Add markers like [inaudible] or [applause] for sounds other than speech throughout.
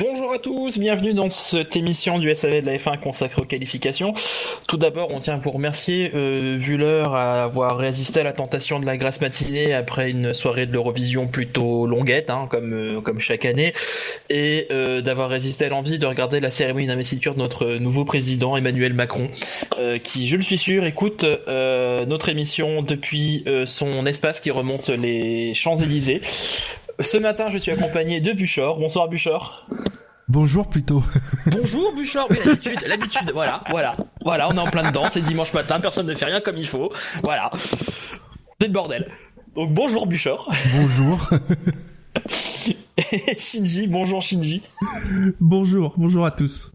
Bonjour à tous, bienvenue dans cette émission du SAV de la F1 consacrée aux qualifications. Tout d'abord, on tient à vous remercier, euh, vu l'heure, à avoir résisté à la tentation de la grasse matinée après une soirée de l'Eurovision plutôt longuette, hein, comme, euh, comme chaque année, et euh, d'avoir résisté à l'envie de regarder la cérémonie d'investiture de notre nouveau président, Emmanuel Macron, euh, qui, je le suis sûr, écoute notre émission depuis son espace qui remonte les Champs-Élysées. Ce matin, je suis accompagné de Buchor. Bonsoir Buchor. Bonjour plutôt. Bonjour Buchor, oui l'habitude, l'habitude, voilà, voilà, voilà, on est en plein dedans, c'est dimanche matin, personne ne fait rien comme il faut, voilà, c'est le bordel. Donc bonjour Buchor. Bonjour. Et Shinji, bonjour Shinji. Bonjour, bonjour à tous.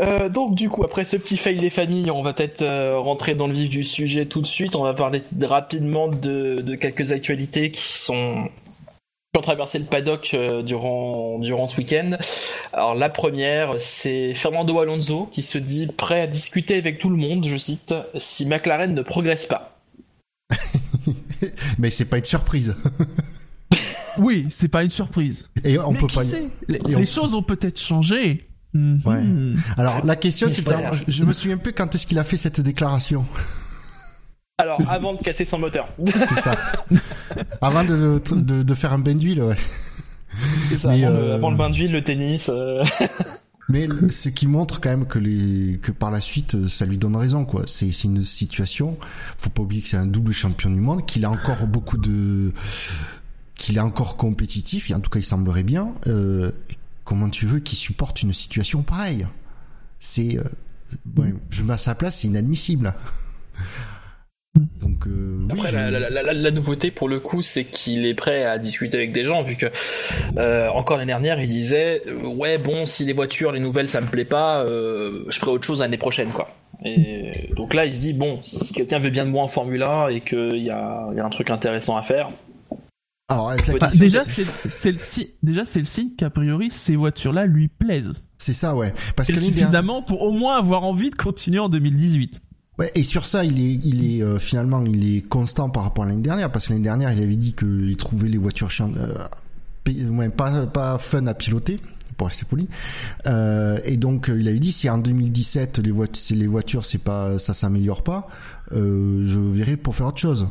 Euh, donc du coup, après ce petit fail des familles, on va peut-être euh, rentrer dans le vif du sujet tout de suite. On va parler rapidement de, de quelques actualités qui sont qui ont traversé le paddock euh, durant durant ce week-end. Alors la première, c'est Fernando Alonso qui se dit prêt à discuter avec tout le monde, je cite, si McLaren ne progresse pas. [laughs] Mais c'est pas une surprise. [laughs] Oui, c'est pas une surprise. Et on Mais peut qui pas. sait Les, et on- les choses ont peut-être changé. Mhm. Ouais. Alors la question c'est de c'est savoir- pas- je me souviens plus quand est-ce qu'il a fait cette déclaration. Alors avant de casser son moteur. C'est ça. [laughs] Avant de, le- de, de faire un bain d'huile, ouais. C'est ça, Mais, avant, le, euh, avant le bain d'huile, le tennis. euh, Mais ce qui montre quand même que les que par la suite ça lui donne raison quoi. C'est une situation. Faut pas oublier que c'est un double champion du monde, qu'il a encore beaucoup de qu'il est encore compétitif. En tout cas, il semblerait bien. Euh, comment tu veux qu'il supporte une situation pareille? C'est euh, je me mets à sa place, c'est inadmissible. Donc euh, oui, Après, je- la, la- la- la nouveauté pour le coup, c'est qu'il est prêt à discuter avec des gens, vu que euh, encore l'année dernière, il disait euh, ouais bon, si les voitures, les nouvelles, ça me plaît pas, euh, je ferai autre chose l'année prochaine, quoi. Et donc là, il se dit bon, si quelqu'un veut bien de moi en Formule 1 et qu'il y a, il y a un truc intéressant à faire, Alors avec la Bah, question, déjà, c'est- le signe. Déjà, c'est le signe qu'a priori ces voitures-là lui plaisent. c'est ça ouais. Parce C'est que suffisamment pour au moins avoir envie de continuer en 2018. Ouais, et sur ça, il est, il est euh, finalement, il est constant par rapport à l'année dernière, parce que l'année dernière, il avait dit qu'il trouvait les voitures chiantes, euh, pas, pas fun à piloter, pour rester poli. Euh, et donc, euh, il avait dit si en 2017 les voitures, les voitures, c'est pas, ça s'améliore pas, euh, je verrai pour faire autre chose.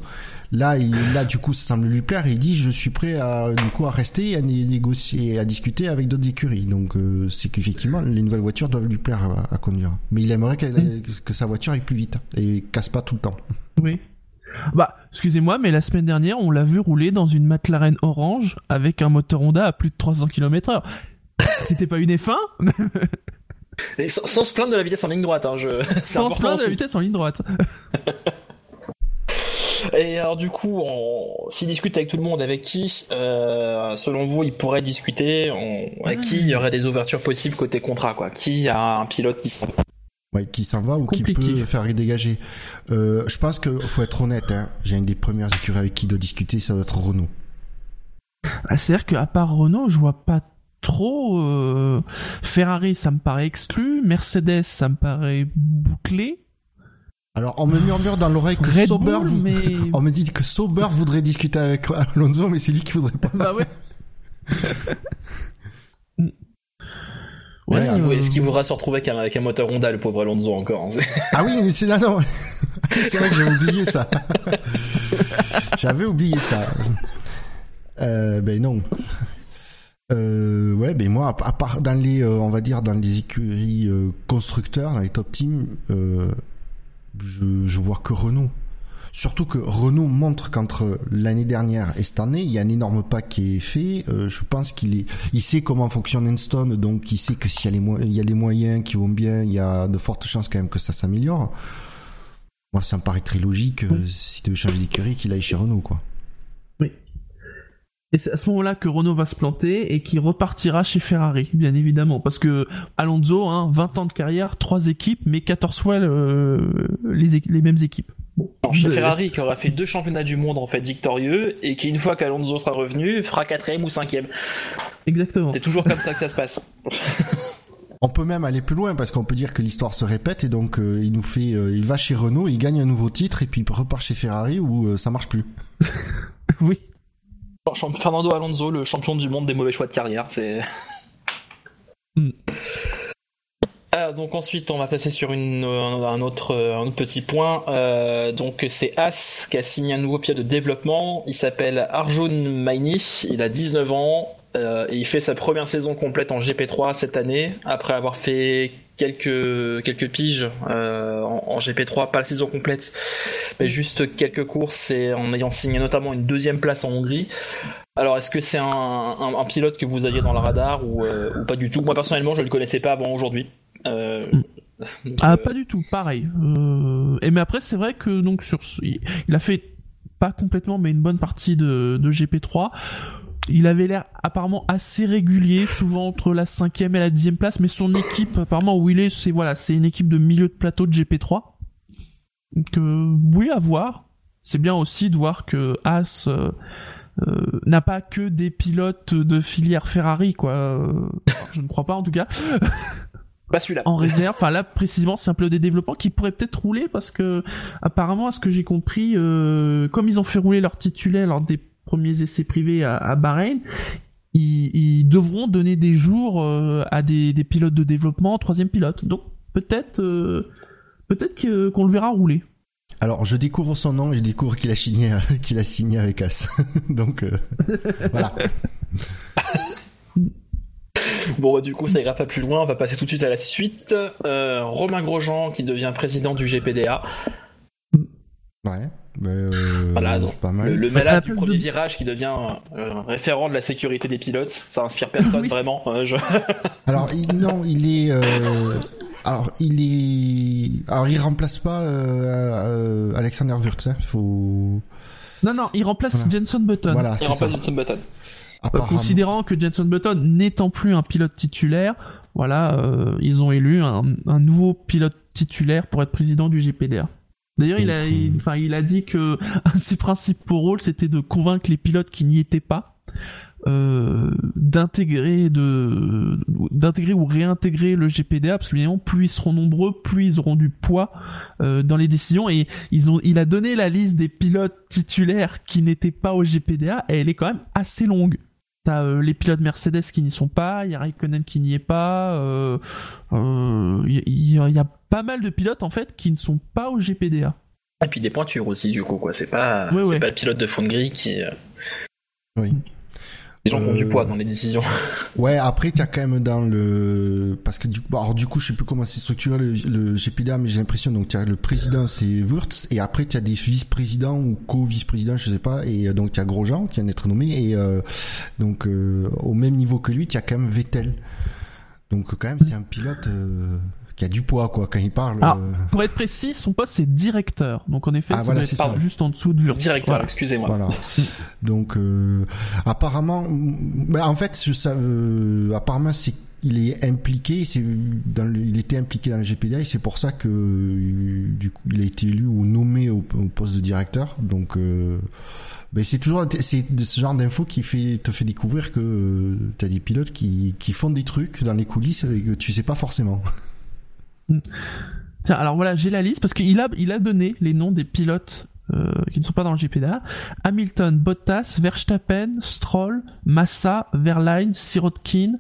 Là, il, là, du coup, ça semble lui plaire. Et il dit, je suis prêt à, du coup, à rester, et à né- négocier, à discuter avec d'autres écuries. Donc, euh, c'est qu'effectivement, les nouvelles voitures doivent lui plaire à, à conduire. Mais il aimerait qu'elle- que sa voiture aille plus vite et casse pas tout le temps. Oui. Bah, excusez-moi, mais la semaine dernière, on l'a vu rouler dans une McLaren orange avec un moteur Honda à plus de 300 km/h. C'était pas une F1, [laughs] et sans, sans se plaindre de la vitesse en ligne droite. Hein, je... sans se plaindre de la vitesse en ligne droite. [laughs] Et alors du coup, on... s'il discute avec tout le monde, avec qui, euh, selon vous, il pourrait discuter on... Avec qui il y aurait des ouvertures possibles côté contrat, quoi? Qui a un pilote qui s'en Ouais, qui s'en va ou qui peut faire dégager. Euh, je pense que faut être honnête. Hein. J'ai une des premières écuries avec qui il doit discuter, ça doit être Renault. Ah, C'est-à-dire qu'à part Renault, je vois pas trop. euh, Ferrari, ça me paraît exclu. Mercedes, ça me paraît bouclé. Alors, on me murmure dans l'oreille que Red Sauber, Bull, vou- mais. [laughs] on me dit que Sauber voudrait discuter avec Alonso, mais c'est lui qui voudrait pas. bah ouais. Est-ce qu'il vou- euh, est-ce qu'il voudra se retrouver avec un, avec un moteur Honda, le pauvre Alonso encore hein Ah oui, mais c'est là, non. [laughs] c'est vrai que j'avais oublié ça. [laughs] j'avais oublié ça. Euh, ben non. Euh, ouais, ben moi, à part dans les, euh, on va dire dans les écuries euh, constructeurs, dans les top teams, euh, je, je vois que Renault. Surtout que Renault montre qu'entre l'année dernière et cette année, il y a un énorme pas qui est fait. Euh, je pense qu'il est, il sait comment fonctionne Enstone, donc il sait que s'il y a les, mo- il y a les moyens qui vont bien, il y a de fortes chances quand même que ça s'améliore. Moi, ça me paraît très logique, euh, si tu veux changer d'écurie, qu'il aille chez Renault, quoi. Et c'est à ce moment-là que Renault va se planter et qui repartira chez Ferrari, bien évidemment. Parce que Alonso, hein, 20 ans de carrière, 3 équipes, mais 14 fois le- les, mêmes équipes. Bon, chez de- Ferrari, qui aura fait deux championnats du monde en fait victorieux, et qui une fois qu'Alonso sera revenu, fera quatrième ou cinquième. Exactement. C'est toujours comme ça que ça se passe. [laughs] On peut même aller plus loin parce qu'on peut dire que l'histoire se répète et donc euh, il nous fait, euh, il va chez Renault, il gagne un nouveau titre et puis il repart chez Ferrari où euh, ça marche plus. [laughs] Oui. Fernando Alonso, le champion du monde des mauvais choix de carrière, c'est. [laughs] Hmm. Ah, donc ensuite, on va passer sur une, un, un autre, un autre petit point. Euh, donc c'est As qui a signé un nouveau pilote de développement. Il s'appelle Arjun Maini. Il a 19 ans euh, et il fait sa première saison complète en GP3 cette année après avoir fait quelques quelques piges euh, en, en GP3, pas la saison complète, mais juste quelques courses et en ayant signé notamment une deuxième place en Hongrie. Alors, est-ce que c'est un, un- un pilote que vous aviez dans le radar ou, euh, ou pas du tout? Moi, personnellement, je ne le connaissais pas avant aujourd'hui. Donc, Ah, pas du tout, pareil. Et mais après, c'est vrai que donc sur, il il a fait pas complètement, mais une bonne partie de, de GP3. Il avait l'air apparemment assez régulier, souvent entre la cinquième et la dixième place, mais son équipe, apparemment où il est, c'est voilà, c'est une équipe de milieu de plateau de GP3. Donc euh, oui, à voir. C'est bien aussi de voir que As euh, euh, n'a pas que des pilotes de filière Ferrari, quoi. Je ne crois pas en tout cas Pas celui-là. en réserve. Enfin là précisément c'est un pilote des développements qui pourrait peut-être rouler parce que apparemment à ce que j'ai compris, comme ils ont fait rouler leur titulaire lors des premiers essais privés à, à Bahreïn, ils, ils devront donner des jours euh, à des, des pilotes de développement, troisième pilote. Donc peut-être euh, peut-être qu'on le verra rouler. Alors je découvre son nom et je découvre qu'il a signé, [laughs] qu'il a signé avec As. [laughs] donc euh, voilà. [laughs] Bon, bah, du coup, ça ira pas plus loin. On va passer tout de suite à la suite. Euh, Romain Grosjean qui devient président du GPDA. Ouais. Mais, euh, Voilà, donc, pas Le, mal. malade du premier de- virage qui devient euh, référent de la sécurité des pilotes. Ça inspire [laughs] personne Oui. vraiment. Euh, je- [laughs] Alors il, non, il est. euh, alors il est. Alors il remplace pas euh, euh, Alexander Wurz. Hein. Faut. Non non, il remplace Voilà. Jenson Button. Voilà, Il ça. remplace Jenson Button. Considérant que Jenson Button n'étant plus un pilote titulaire, voilà, euh, ils ont élu un, un nouveau pilote titulaire pour être président du GPDA. D'ailleurs, il a, il, euh, enfin, il a dit que [laughs] un de ses principaux rôles, c'était de convaincre les pilotes qui n'y étaient pas euh, d'intégrer, de, d'intégrer ou réintégrer le GPDA, parce que évidemment, plus ils seront nombreux, plus ils auront du poids euh, dans les décisions. Et ils ont, il a donné la liste des pilotes titulaires qui n'étaient pas au GPDA, et elle est quand même assez longue. T'as euh, les pilotes Mercedes qui n'y sont pas, il y a Raikkonen qui n'y est pas, euh, euh, il y, y- y a pas mal de pilotes en fait qui ne sont pas au GPDA. Et puis des pointures aussi, du coup, quoi. C'est pas, Ouais, c'est ouais. pas le pilote de fond de grille qui. euh, Oui. Les gens qui ont du Euh, poids dans les décisions. [laughs] Ouais, après, tu as quand même dans le. Parce que du coup, alors, du coup, je sais plus comment c'est structuré le, le GPDA, mais j'ai l'impression, donc, tu as le président, c'est Wurtz, et après, tu as des vice-présidents ou co-vice-présidents, je sais pas, et euh, donc, tu as Grosjean qui vient d'être nommé, et euh, donc, euh, au même niveau que lui, tu as quand même Vettel. Donc, quand même, c'est un pilote euh, qui a du poids, quoi, quand il parle. Ah. euh, Pour être précis, son poste c'est directeur, donc en effet, Ah, ça voilà, c'est ça. juste en dessous de. Directeur, Voilà. excusez-moi. Voilà. Donc, euh, apparemment, mm, bah, en fait, je savais, euh, apparemment, c'est il est impliqué, c'est dans le- il était impliqué dans le GPDA et c'est pour ça que euh, du coup, il a été élu ou nommé au, au poste de directeur. Donc, euh, ben, c'est toujours c'est ce genre d'infos qui fait te fait découvrir que tu as des pilotes qui qui font des trucs dans les coulisses et que tu sais pas forcément. [laughs] Tiens, alors voilà, j'ai la liste parce qu'il a, il a donné les noms des pilotes euh, qui ne sont pas dans le GPDA. Hamilton, Bottas, Verstappen, Stroll, Massa, Verline, Sirotkin,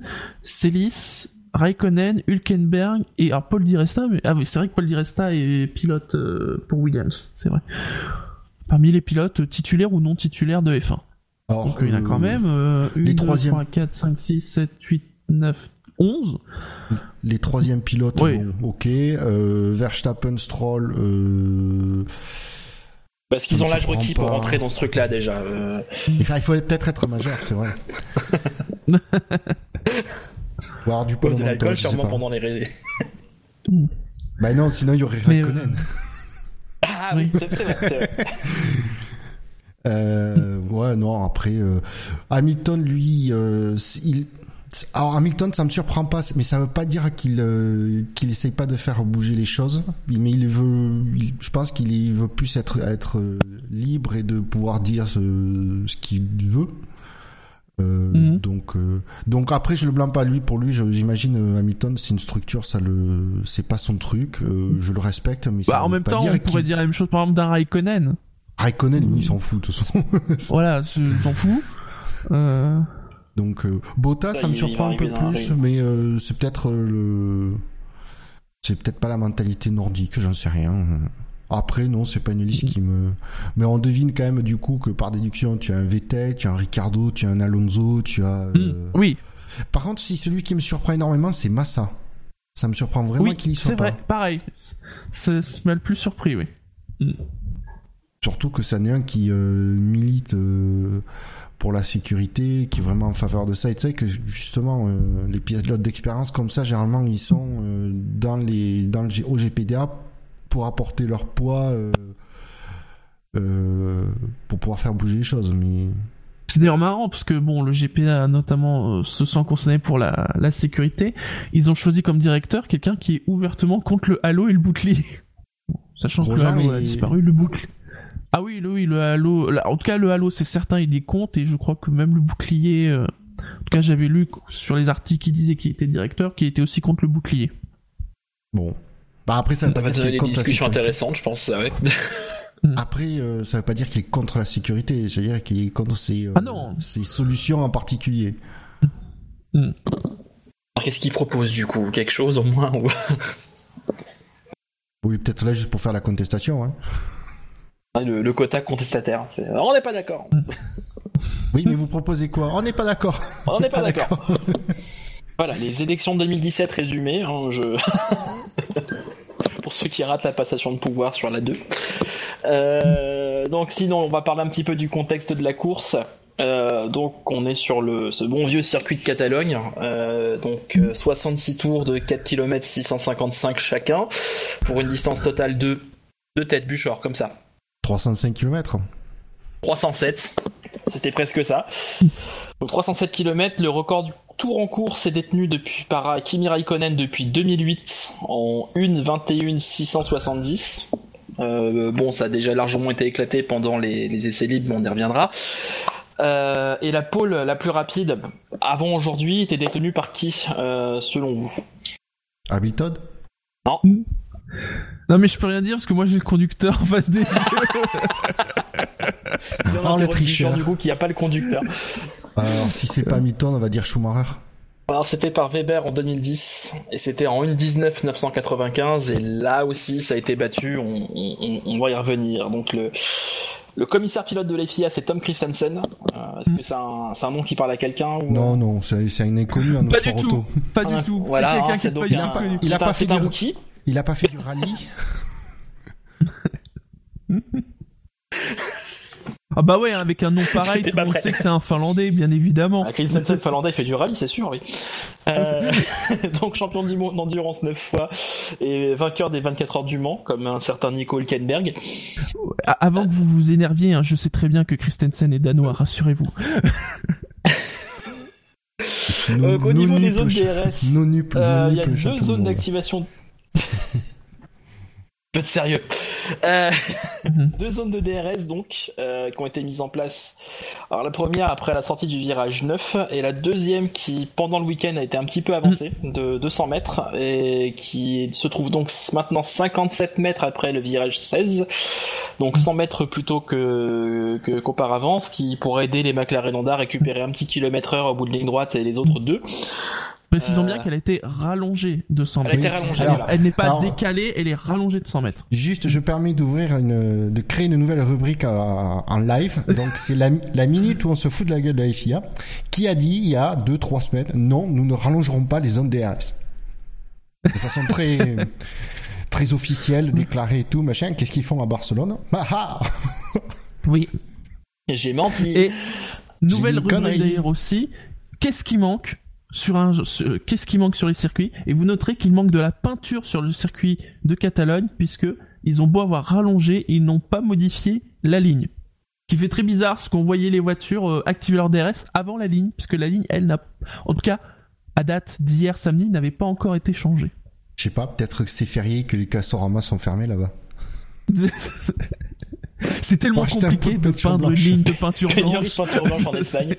Celis, Raikkonen, Hülkenberg et alors Paul Di Resta. Mais, ah c'est vrai que Paul Di Resta est pilote euh, pour Williams, c'est vrai. Parmi les pilotes titulaires ou non titulaires de F1. Alors, Donc il y en a quand euh, même euh, 1, les 2, troisièmes. 3, 4, 5, 6, 7, 8, 9, 11. Les troisièmes pilotes, Oui. bon, ok. Euh, Verstappen, Stroll. Euh... Parce qu'ils ont l'âge requis pour rentrer dans ce truc-là déjà. euh. Enfin, il faut peut-être être majeur, c'est vrai. [laughs] Ou avoir du poids Boire de l'alcool sûrement pendant les ré- Bah non, sinon il y aurait Raikkonen. Ah oui, c'est vrai. [laughs] Euh, ouais, non, après, euh, Hamilton, lui, euh, il. Alors Hamilton, ça me surprend pas, mais ça veut pas dire qu'il euh, qu'il essaye pas de faire bouger les choses. Mais il veut, je pense qu'il il veut plus être être libre et de pouvoir dire ce qu'il veut. Euh, Mhm. Donc euh, donc après, je le blâme pas lui. Pour lui, j'imagine euh, Hamilton, c'est une structure, ça le, c'est pas son truc. euh, je le respecte, mais ça Bah, en même pas temps, dire on pourrait dire la même chose par exemple d'un Raikkonen. Raikkonen, lui, il s'en fout de toute façon. [laughs] Voilà, je t'en fous. Euh, Donc euh, Bottas, Ça, ça me surprend un peu plus, mais euh, c'est peut-être euh, le, c'est peut-être pas la mentalité nordique, j'en sais rien. Après, non, c'est pas une liste qui me, mais on devine quand même du coup que par déduction, tu as un Vettel, tu as un Ricardo, tu as un Alonso, tu as. euh, hmm, Oui, Par contre, si celui qui me surprend énormément, c'est Massa. Ça me surprend vraiment oui, qu'il y soit c'est vrai, pareil. Ça ça m'a le plus surpris, oui. Surtout que c'en est un qui euh, milite euh, pour la sécurité, qui est vraiment en faveur de ça. Et tu sais que justement, euh, les pilotes d'expérience comme ça, généralement, ils sont euh, dans les dans le G- au GPDA pour apporter leur poids, euh, euh, pour pouvoir faire bouger les choses. Mais C'est d'ailleurs marrant parce que bon, le GPA notamment euh, se sent concerné pour la, la sécurité. Ils ont choisi comme directeur quelqu'un qui est ouvertement contre le halo et le bouclier. [laughs] Bon, Sachant que le halo a disparu, le boucle. Ah oui, le, oui, le halo. En tout cas, le halo, c'est certain, il est contre et je crois que même le bouclier. euh, En tout cas, j'avais lu sur les articles qui disaient qu'il était directeur, qu'il était aussi contre le bouclier. bon. Bah après, ça veut Ça pas va dire qu'il donner est des contre la discussions sécurité. intéressantes, je pense. ça, ouais. Après, euh, ça veut pas dire qu'il est contre la sécurité. C'est-à-dire qu'il est contre ces, euh, Ah non. solutions en particulier. Alors, Qu'est-ce qu'il propose du coup? Quelque chose au moins ou- Oui, peut-être là juste pour faire la contestation. Hein. le, le quota contestataire. On n'est pas d'accord. Oui, mais vous proposez quoi? On n'est pas d'accord. On n'est pas [laughs] Ah, d'accord. Voilà, les élections de 2017 résumées. hein, je... [laughs] Pour ceux qui ratent la passation de pouvoir sur la 2. Euh, donc sinon, on va parler un petit peu du contexte de la course. Euh, donc on est sur le, ce bon vieux circuit de Catalogne. Euh, donc euh, 66 tours de 4 km 655 chacun. Pour une distance totale de... De tête, Buchor, comme ça. 305 km. 307. C'était presque ça. Donc 307 km, le record du tour en course est détenu depuis par Kimi Raikkonen depuis 2008 en 1 21 670. Euh, bon, ça a déjà largement été éclaté pendant les, les essais libres, mais on y reviendra. Euh, et la pole la plus rapide avant aujourd'hui était détenue par qui, euh, selon vous? Hamilton Non mais je peux rien dire parce que moi j'ai le conducteur en face des yeux. C'est [laughs] un Oh, le tricheur. du coup qui a pas le conducteur. Alors, si c'est pas Hamilton, on va dire Schumacher. Alors c'était par Weber en 2010 et c'était en 1.19 995 et là aussi ça a été battu, on, on- on va y revenir. Donc le, le commissaire pilote de la FIA c'est Tom Christensen. Euh, Est-ce que c'est un, c'est un nom qui parle à quelqu'un ou... Non, non, c'est c'est un inconnu en Pas du tout. auto. Pas Ah, du tout. Voilà, c'est hein, quelqu'un qui est pas un- tout connu. Il a pas un- fait c'est un du- rookie. Il a pas fait du rallye? Ah bah ouais, avec un nom pareil, [laughs] tout le monde sait que c'est un Finlandais, bien évidemment. Ah, Christensen finlandais il fait du rallye c'est sûr oui. Euh, [laughs] donc champion du monde d'endurance 9 fois et vainqueur des 24 heures du Mans comme un certain Nico Hülkenberg. Avant que vous vous énerviez, hein, je sais très bien que Christensen est danois, rassurez-vous. Euh, qu'au Nos niveau des zones DRS, Euh, Il y a deux zones d'activation. [laughs] Peu de sérieux. Euh, Mhm. deux zones de DRS donc euh, qui ont été mises en place. Alors la première après la sortie du virage 9 et la deuxième qui pendant le week-end a été un petit peu avancée de 200 mètres et qui se trouve donc maintenant 57 mètres après le virage 16. Donc 100 mètres plutôt que que- qu'auparavant, ce qui pourrait aider les McLaren Honda à récupérer un petit kilomètre heure au bout de ligne droite et les autres deux. Précisons Euh, bien qu'elle a été rallongée de 100 Elle a mètres. été rallongée. Alors, voilà. Elle n'est pas Alors- décalée, elle est rallongée de 100 mètres. Juste, je permets d'ouvrir une, de créer une nouvelle rubrique en, live. [laughs] Donc, c'est la, la minute où on se fout de la gueule de la FIA, qui a dit il y a deux, trois semaines, non, nous ne rallongerons pas les zones DRS. De façon très, [laughs] très officielle, déclarée et tout, machin. Qu'est-ce qu'ils font à Barcelone? Ah ah! Oui. J'ai menti. Et nouvelle rubrique connerie. d'ailleurs aussi. Qu'est-ce qui manque? Sur un, sur- qu'est-ce qui manque sur les circuits Et vous noterez qu'il manque de la peinture sur le circuit de Catalogne puisque ils ont beau avoir rallongé, ils n'ont pas modifié la ligne. qui fait très bizarre, ce qu'on voyait les voitures euh, activer leur DRS avant la ligne, puisque la ligne, elle n'a, en tout cas, à date d'hier samedi, n'avait pas encore été changée. Je sais pas, peut-être que c'est férié que les Castorama sont fermés là-bas. [laughs] c'est tellement compliqué de, peindre [laughs] une ligne de peinture blanche. peinture blanche en [laughs] Espagne.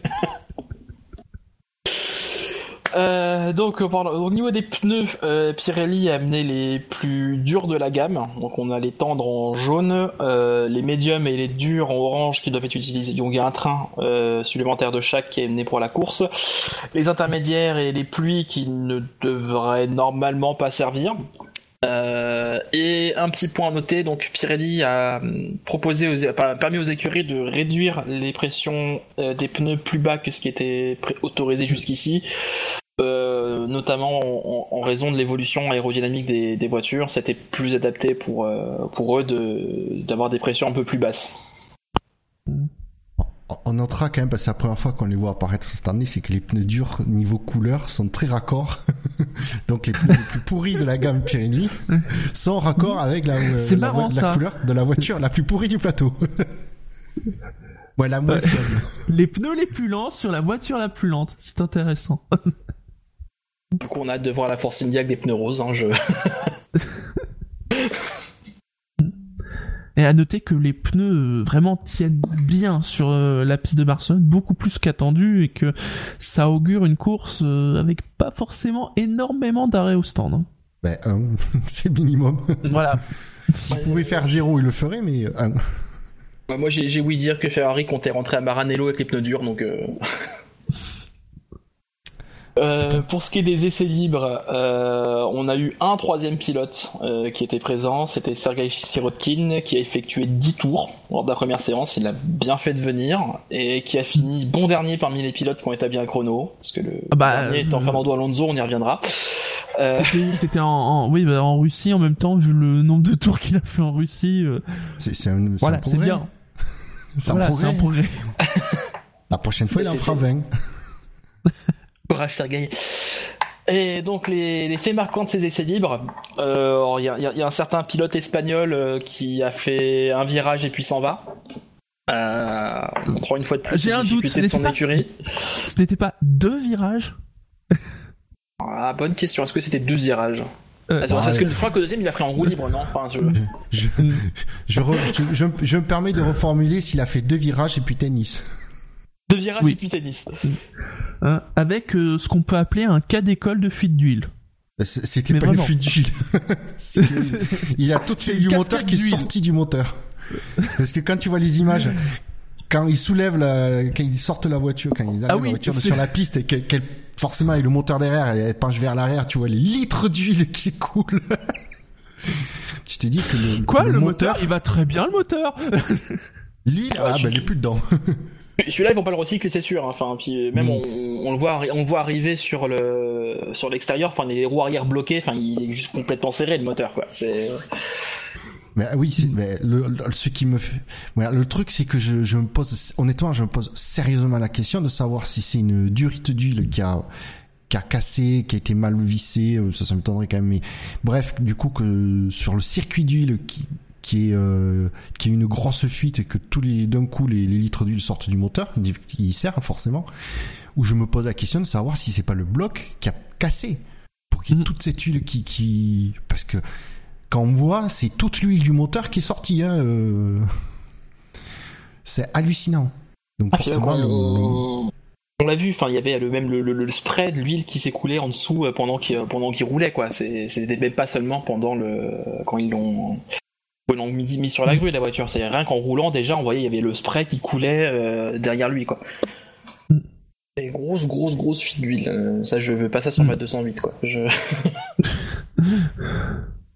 Euh, donc au niveau des pneus, euh, Pirelli a amené les plus durs de la gamme. Donc on a les tendres en jaune, euh, les médiums et les durs en orange qui doivent être utilisés. Donc il y a un train supplémentaire de chaque qui est amené pour la course. Les intermédiaires et les pluies qui ne devraient normalement pas servir. Euh, et un petit point à noter, donc Pirelli a proposé, aux, permis aux écuries de réduire les pressions des pneus plus bas que ce qui était autorisé jusqu'ici. Euh, notamment en, raison de l'évolution aérodynamique des, voitures, c'était plus adapté pour, euh, pour eux d'avoir des pressions un peu plus basses. On notera quand même, parce que c'est la première fois qu'on les voit apparaître cette année, c'est que les pneus durs niveau couleur sont très raccords. [laughs] Donc les pneus les plus pourris de la gamme Pirelli sont raccords avec la, la, couleur de la voiture la plus pourrie du plateau. [laughs] ouais, la Les pneus les plus lents sur la voiture la plus lente, c'est intéressant. [laughs] Du coup, on a hâte de voir la Force India avec des pneus roses. Hein, je... [laughs] Et à noter que les pneus euh, vraiment tiennent bien sur euh, la piste de Barcelone, beaucoup plus qu'attendu, et que ça augure une course euh, avec pas forcément énormément d'arrêts au stand. Hein. Ben, un, [laughs] c'est le minimum. Voilà. [laughs] S'il pouvait faire zéro, il le ferait, mais un. Moi, j'ai ouï dire que Ferrari comptait rentrer à Maranello avec les pneus durs, donc. Euh, pour ce qui est des essais libres, euh, on a eu un troisième pilote euh, qui était présent, c'était Sergei Sirotkin qui a effectué 10 tours lors de la première séance, il a bien fait de venir et qui a fini bon dernier parmi les pilotes qui ont établi un chrono, parce que le ah bah, dernier étant Fernando Alonso, on y reviendra. C'était en, oui, bah, en Russie en même temps, vu le nombre de tours qu'il a fait en Russie. C'est un, voilà, c'est bien. c'est un, un progrès. la prochaine fois, il en fera 20. [laughs] Et donc les, faits marquants de ces essais libres, euh, il y, a un certain pilote espagnol euh, qui a fait un virage et puis s'en va. Euh, une fois de plus, j'ai un doute. Ce n'était pas... Ce n'était pas deux virages? Ah, bonne question. Est-ce que c'était deux virages? Euh, parce que je crois que le deuxième il a pris en roue libre, non? Enfin, je... Je, je, je, me permets de reformuler s'il a fait deux virages et puis tennis. Virages et puis tennis. Hein, avec euh, ce qu'on peut appeler un cas d'école de fuite d'huile. Bah, c'était pas une fuite d'huile. [laughs] il a toute l'huile du moteur qui est sortie du moteur. Parce que quand tu vois les images, quand ils soulèvent la, quand ils sortent la voiture, quand ils arrivent ah la voiture sur la piste et qu'elle, forcément avec le moteur derrière, elle penche vers l'arrière, tu vois les litres d'huile qui coulent. [laughs] tu te dis que le, quoi le, moteur, il va très bien le moteur? Lui, ah, ben il est plus dedans. Celui-là, ils vont pas le recycler, c'est sûr. Hein. Enfin, puis même on, on, le voit, on voit arriver sur le sur l'extérieur. Enfin, les roues arrière bloquées. Enfin, il est juste complètement serré le moteur, quoi. C'est mais oui, mais le, ce qui me fait, le truc c'est que je, je me pose, honnêtement, je me pose sérieusement la question de savoir si c'est une durite d'huile qui a qui a cassé, qui a été mal vissé, euh, ça, ça m'étonnerait quand même. Mais bref, du coup que sur le circuit d'huile qui qui est euh, qui est une grosse fuite et que tous les d'un coup les, litres d'huile sortent du moteur, [laughs] qui sert forcément, où je me pose la question de savoir si c'est pas le bloc qui a cassé pour qu'il y ait mm. toute cette huile qui qui parce que quand on voit c'est toute l'huile du moteur qui est sortie, hein, euh... c'est hallucinant. Donc ah, forcément on l'a vu, enfin il y avait le même le, le, spray de l'huile qui s'écoulait en dessous euh, pendant qu'il pendant qu'il roulait quoi. C'était même pas seulement pendant le quand ils l'ont ils l'ont mis, sur la grue la voiture. C'est rien qu'en roulant déjà, on voyait il y avait le spray qui coulait euh, derrière lui quoi. C'est grosse, grosse, grosse fuite d'huile. Euh, ça, je veux pas ça sur ma 208 quoi. Je... [laughs]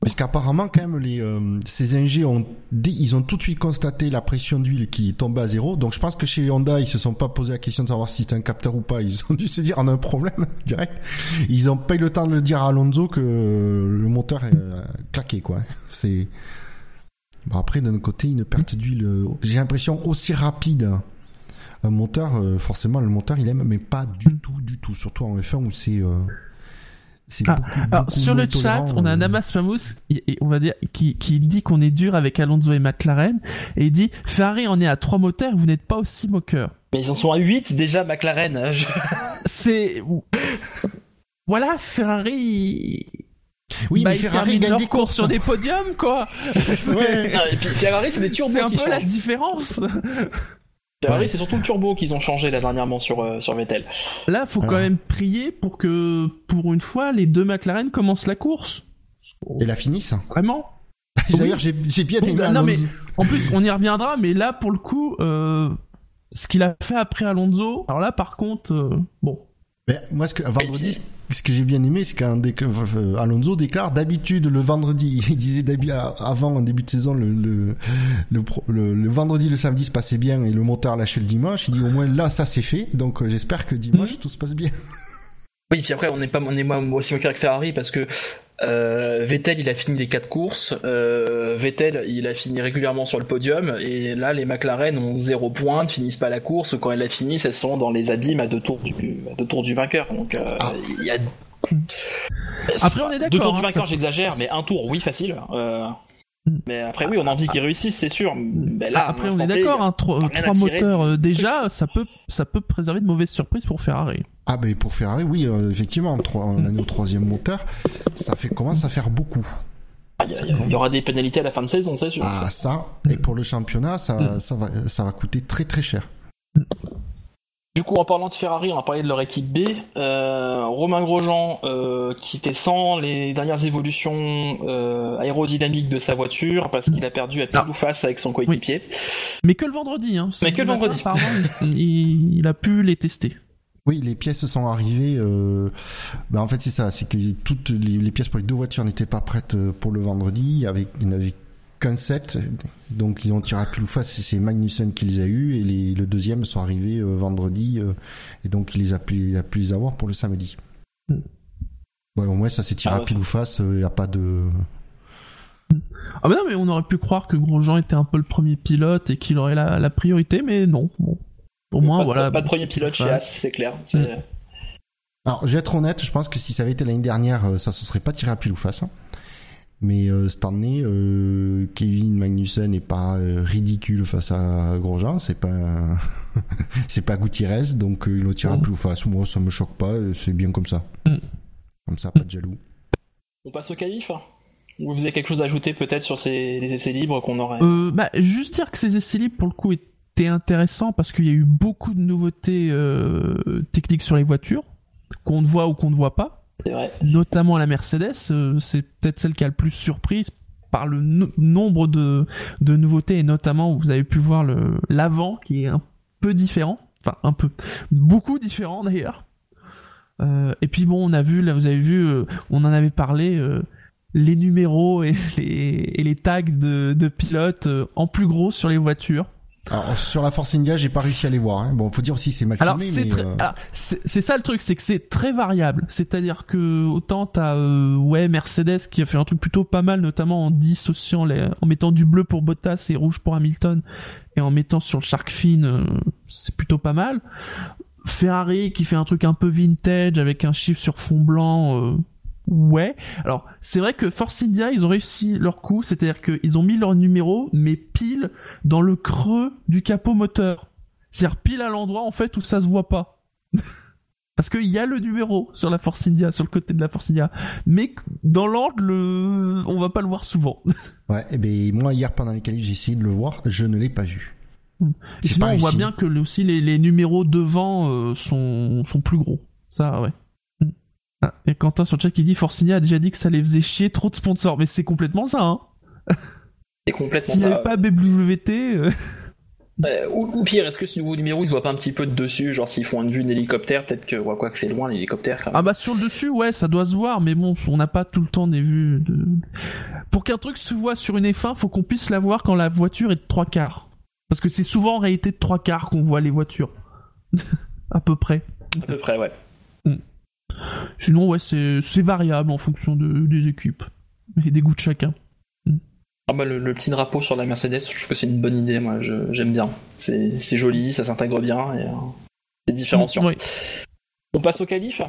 Parce qu'apparemment, quand même, les, euh, ces ingés ont, ils ont tout de suite constaté la pression d'huile qui tombait à zéro. Donc, je pense que chez Honda, ils se sont pas posé la question de savoir si c'était un capteur ou pas. Ils [laughs] ont dû se dire, on a un problème, [laughs] direct. Ils ont pas eu le temps de le dire à Alonso que le moteur est claqué, quoi. C'est, Bon, après, d'un côté, une perte d'huile, euh, j'ai l'impression aussi rapide. Un moteur, euh, forcément, le moteur, il aime, mais pas du tout, du tout. Surtout en F1 où c'est. Euh, Ah, beaucoup, Alors beaucoup sur le chat, on a euh. Namas Famous et on va dire qui, qui dit qu'on est dur avec Alonso et McLaren et il dit Ferrari en est à trois moteurs, vous n'êtes pas aussi moqueur. Mais ils en sont à 8 déjà, McLaren. Je- C'est voilà Ferrari. Oui, bah, mais ils Ferrari gagne leur des courses sur des podiums quoi. [laughs] Ouais. Non, et puis Ferrari, c'est des turbos C'est un qui peu la différence. Ferrari, Ouais. c'est surtout le turbo qu'ils ont changé là dernièrement sur, euh, sur Vettel. Là, faut quand Alors. même prier pour que pour une fois les deux McLaren commencent la course. Et la finisse. Vraiment. [laughs] D'ailleurs, j'ai j'ai bien aimé bah, non, mais-. En plus, on y reviendra, mais là, pour le coup, euh, ce qu'il a fait après Alonso, alors là, par contre, euh, bon. Mais moi, ce que, vendredi, ce que j'ai bien aimé, c'est quand euh, Alonso déclare d'habitude le vendredi, [laughs] il disait d'habi- avant en début de saison le le, le, le- vendredi, le samedi se passait bien et le moteur lâchait le dimanche. Il dit au moins là ça c'est fait, donc euh, j'espère que dimanche Mhm. tout se passe bien. [laughs] Oui, puis après, on n'est pas on est moi aussi moqueur que Ferrari parce que euh, Vettel, il a fini les quatre courses. euh, Vettel, il a fini régulièrement sur le podium. Et là, les McLaren ont zéro point, ne finissent pas la course. Ou quand elles la finissent, elles sont dans les abîmes à deux tours du, à deux tours du vainqueur. Donc, euh, Ah. il y a. Après, on est Deux d'accord, tours du hein, vainqueur, j'exagère, mais un tour, oui, facile. Euh. Mais après, oui, on a envie qu'ils réussissent, c'est sûr. Mais là, à Après, on est d'accord, hein, trois, moteurs euh, déjà, ça peut, ça peut préserver de mauvaises surprises pour Ferrari. Ah ben pour Ferrari, oui, euh, effectivement, trois- on est au troisième moteur, ça fait commence à faire beaucoup. Il y, a- il y aura des pénalités à la fin de saison, c'est sûr. Ah ça, et pour le championnat, ça, Mm. ça va, ça va coûter très très cher. Coup, en parlant de Ferrari, on va parler de leur équipe B. Euh, Romain Grosjean, euh, qui était sans les dernières évolutions euh, aérodynamiques de sa voiture, parce qu'il a perdu à pile ou face avec son coéquipier. Mais que le vendredi, hein. Mais que le vendredi. il, il a pu les tester. Oui, les pièces sont arrivées. Euh... Ben en fait, c'est ça, c'est que toutes les, les pièces pour les deux voitures n'étaient pas prêtes pour le vendredi. Avec, il n'y en avait qu'un set, donc ils ont tiré à pile ou face. C'est Magnussen qui les a eu et les, le deuxième sont arrivés euh, vendredi, euh, et donc il les a pu, il a pu les avoir pour le samedi. Mm. Ouais, au moins ça s'est tiré Ah à pile ou face. Il n'y a pas de. Ah bah non, mais on aurait pu croire que Grosjean était un peu le premier pilote et qu'il aurait la, la priorité, mais non. Bon. Au moins, pas, voilà. pas de premier pilote chez As, c'est clair. C'est- Alors, je vais être honnête, je pense que si ça avait été l'année dernière, euh, ça se serait pas tiré à pile ou face. hein. Mais euh, cette année, euh, Kevin Magnussen n'est pas euh, ridicule face à Grosjean, c'est pas [laughs] c'est pas Gutiérrez, donc euh, il le tire à Mm. pile ou face. Moi, ça me choque pas, c'est bien comme ça. Mm. Comme ça, pas de jaloux. On passe au qualif Ou vous avez quelque chose à ajouter peut-être sur ces les essais libres qu'on aurait Euh, bah, juste dire que ces essais libres, pour le coup, étaient intéressants parce qu'il y a eu beaucoup de nouveautés euh, techniques sur les voitures, qu'on ne voit ou qu'on ne voit pas. Notamment la Mercedes, euh, c'est peut-être celle qui a le plus surprise par le no- nombre de, nouveautés et notamment vous avez pu voir l'avant qui est un peu différent, enfin un peu, beaucoup différent d'ailleurs. Euh, et puis bon, on a vu, là vous avez vu, euh, on en avait parlé, les numéros et [laughs] les, et les tags de, de pilotes en plus gros sur les voitures. Alors, sur la Force India, j'ai pas réussi à les voir. Hein. Bon, faut dire aussi, c'est mal Alors filmé, c'est mais très- euh, alors, c'est c'est ça le truc, c'est que c'est très variable. C'est-à-dire que autant t'as euh, ouais Mercedes qui a fait un truc plutôt pas mal, notamment en dissociant les, en mettant du bleu pour Bottas et rouge pour Hamilton, et en mettant sur le shark fin, euh, c'est plutôt pas mal. Ferrari qui fait un truc un peu vintage avec un chiffre sur fond blanc. Ouais. Alors, c'est vrai que Force India, ils ont réussi leur coup, c'est-à-dire qu'ils ont mis leur numéro, mais pile dans le creux du capot moteur. C'est-à-dire pile à l'endroit, en fait, où ça se voit pas. [laughs] Parce qu'il y a le numéro sur la Force India, sur le côté de la Force India. Mais dans l'angle, on va pas le voir souvent. [laughs] ouais. Et ben moi hier pendant les qualifs, j'ai essayé de le voir, je ne l'ai pas vu. J'ai sinon, pas on voit bien que aussi les, les numéros devant euh, sont, sont plus gros. Ça, ouais. Ah, et Quentin sur le chat qui dit Force India a déjà dit que ça les faisait chier trop de sponsors. Mais c'est complètement ça, hein. C'est complètement S'il n'y ça. avait pas BWT, euh, Euh, ou, ou pire, est-ce que ce nouveau numéro, ils se voient pas un petit peu de dessus Genre s'ils font une vue d'hélicoptère, peut-être que, ouais, quoi que c'est loin l'hélicoptère quand même. Ah bah sur le dessus, ouais, ça doit se voir, mais bon, on n'a pas tout le temps des vues. De... Pour qu'un truc se voit sur une F1, faut qu'on puisse la voir quand la voiture est de trois quarts. Parce que c'est souvent en réalité de trois quarts qu'on voit les voitures. [laughs] à peu près. À peu près, ouais. Sinon, ouais, c'est c'est variable en fonction de, des équipes et des goûts de chacun. Ah bah, le, le petit drapeau sur la Mercedes, je trouve que c'est une bonne idée, moi, je- j'aime bien. C'est c'est joli, ça s'intègre bien et euh, c'est différenciant. Oui. On passe au qualif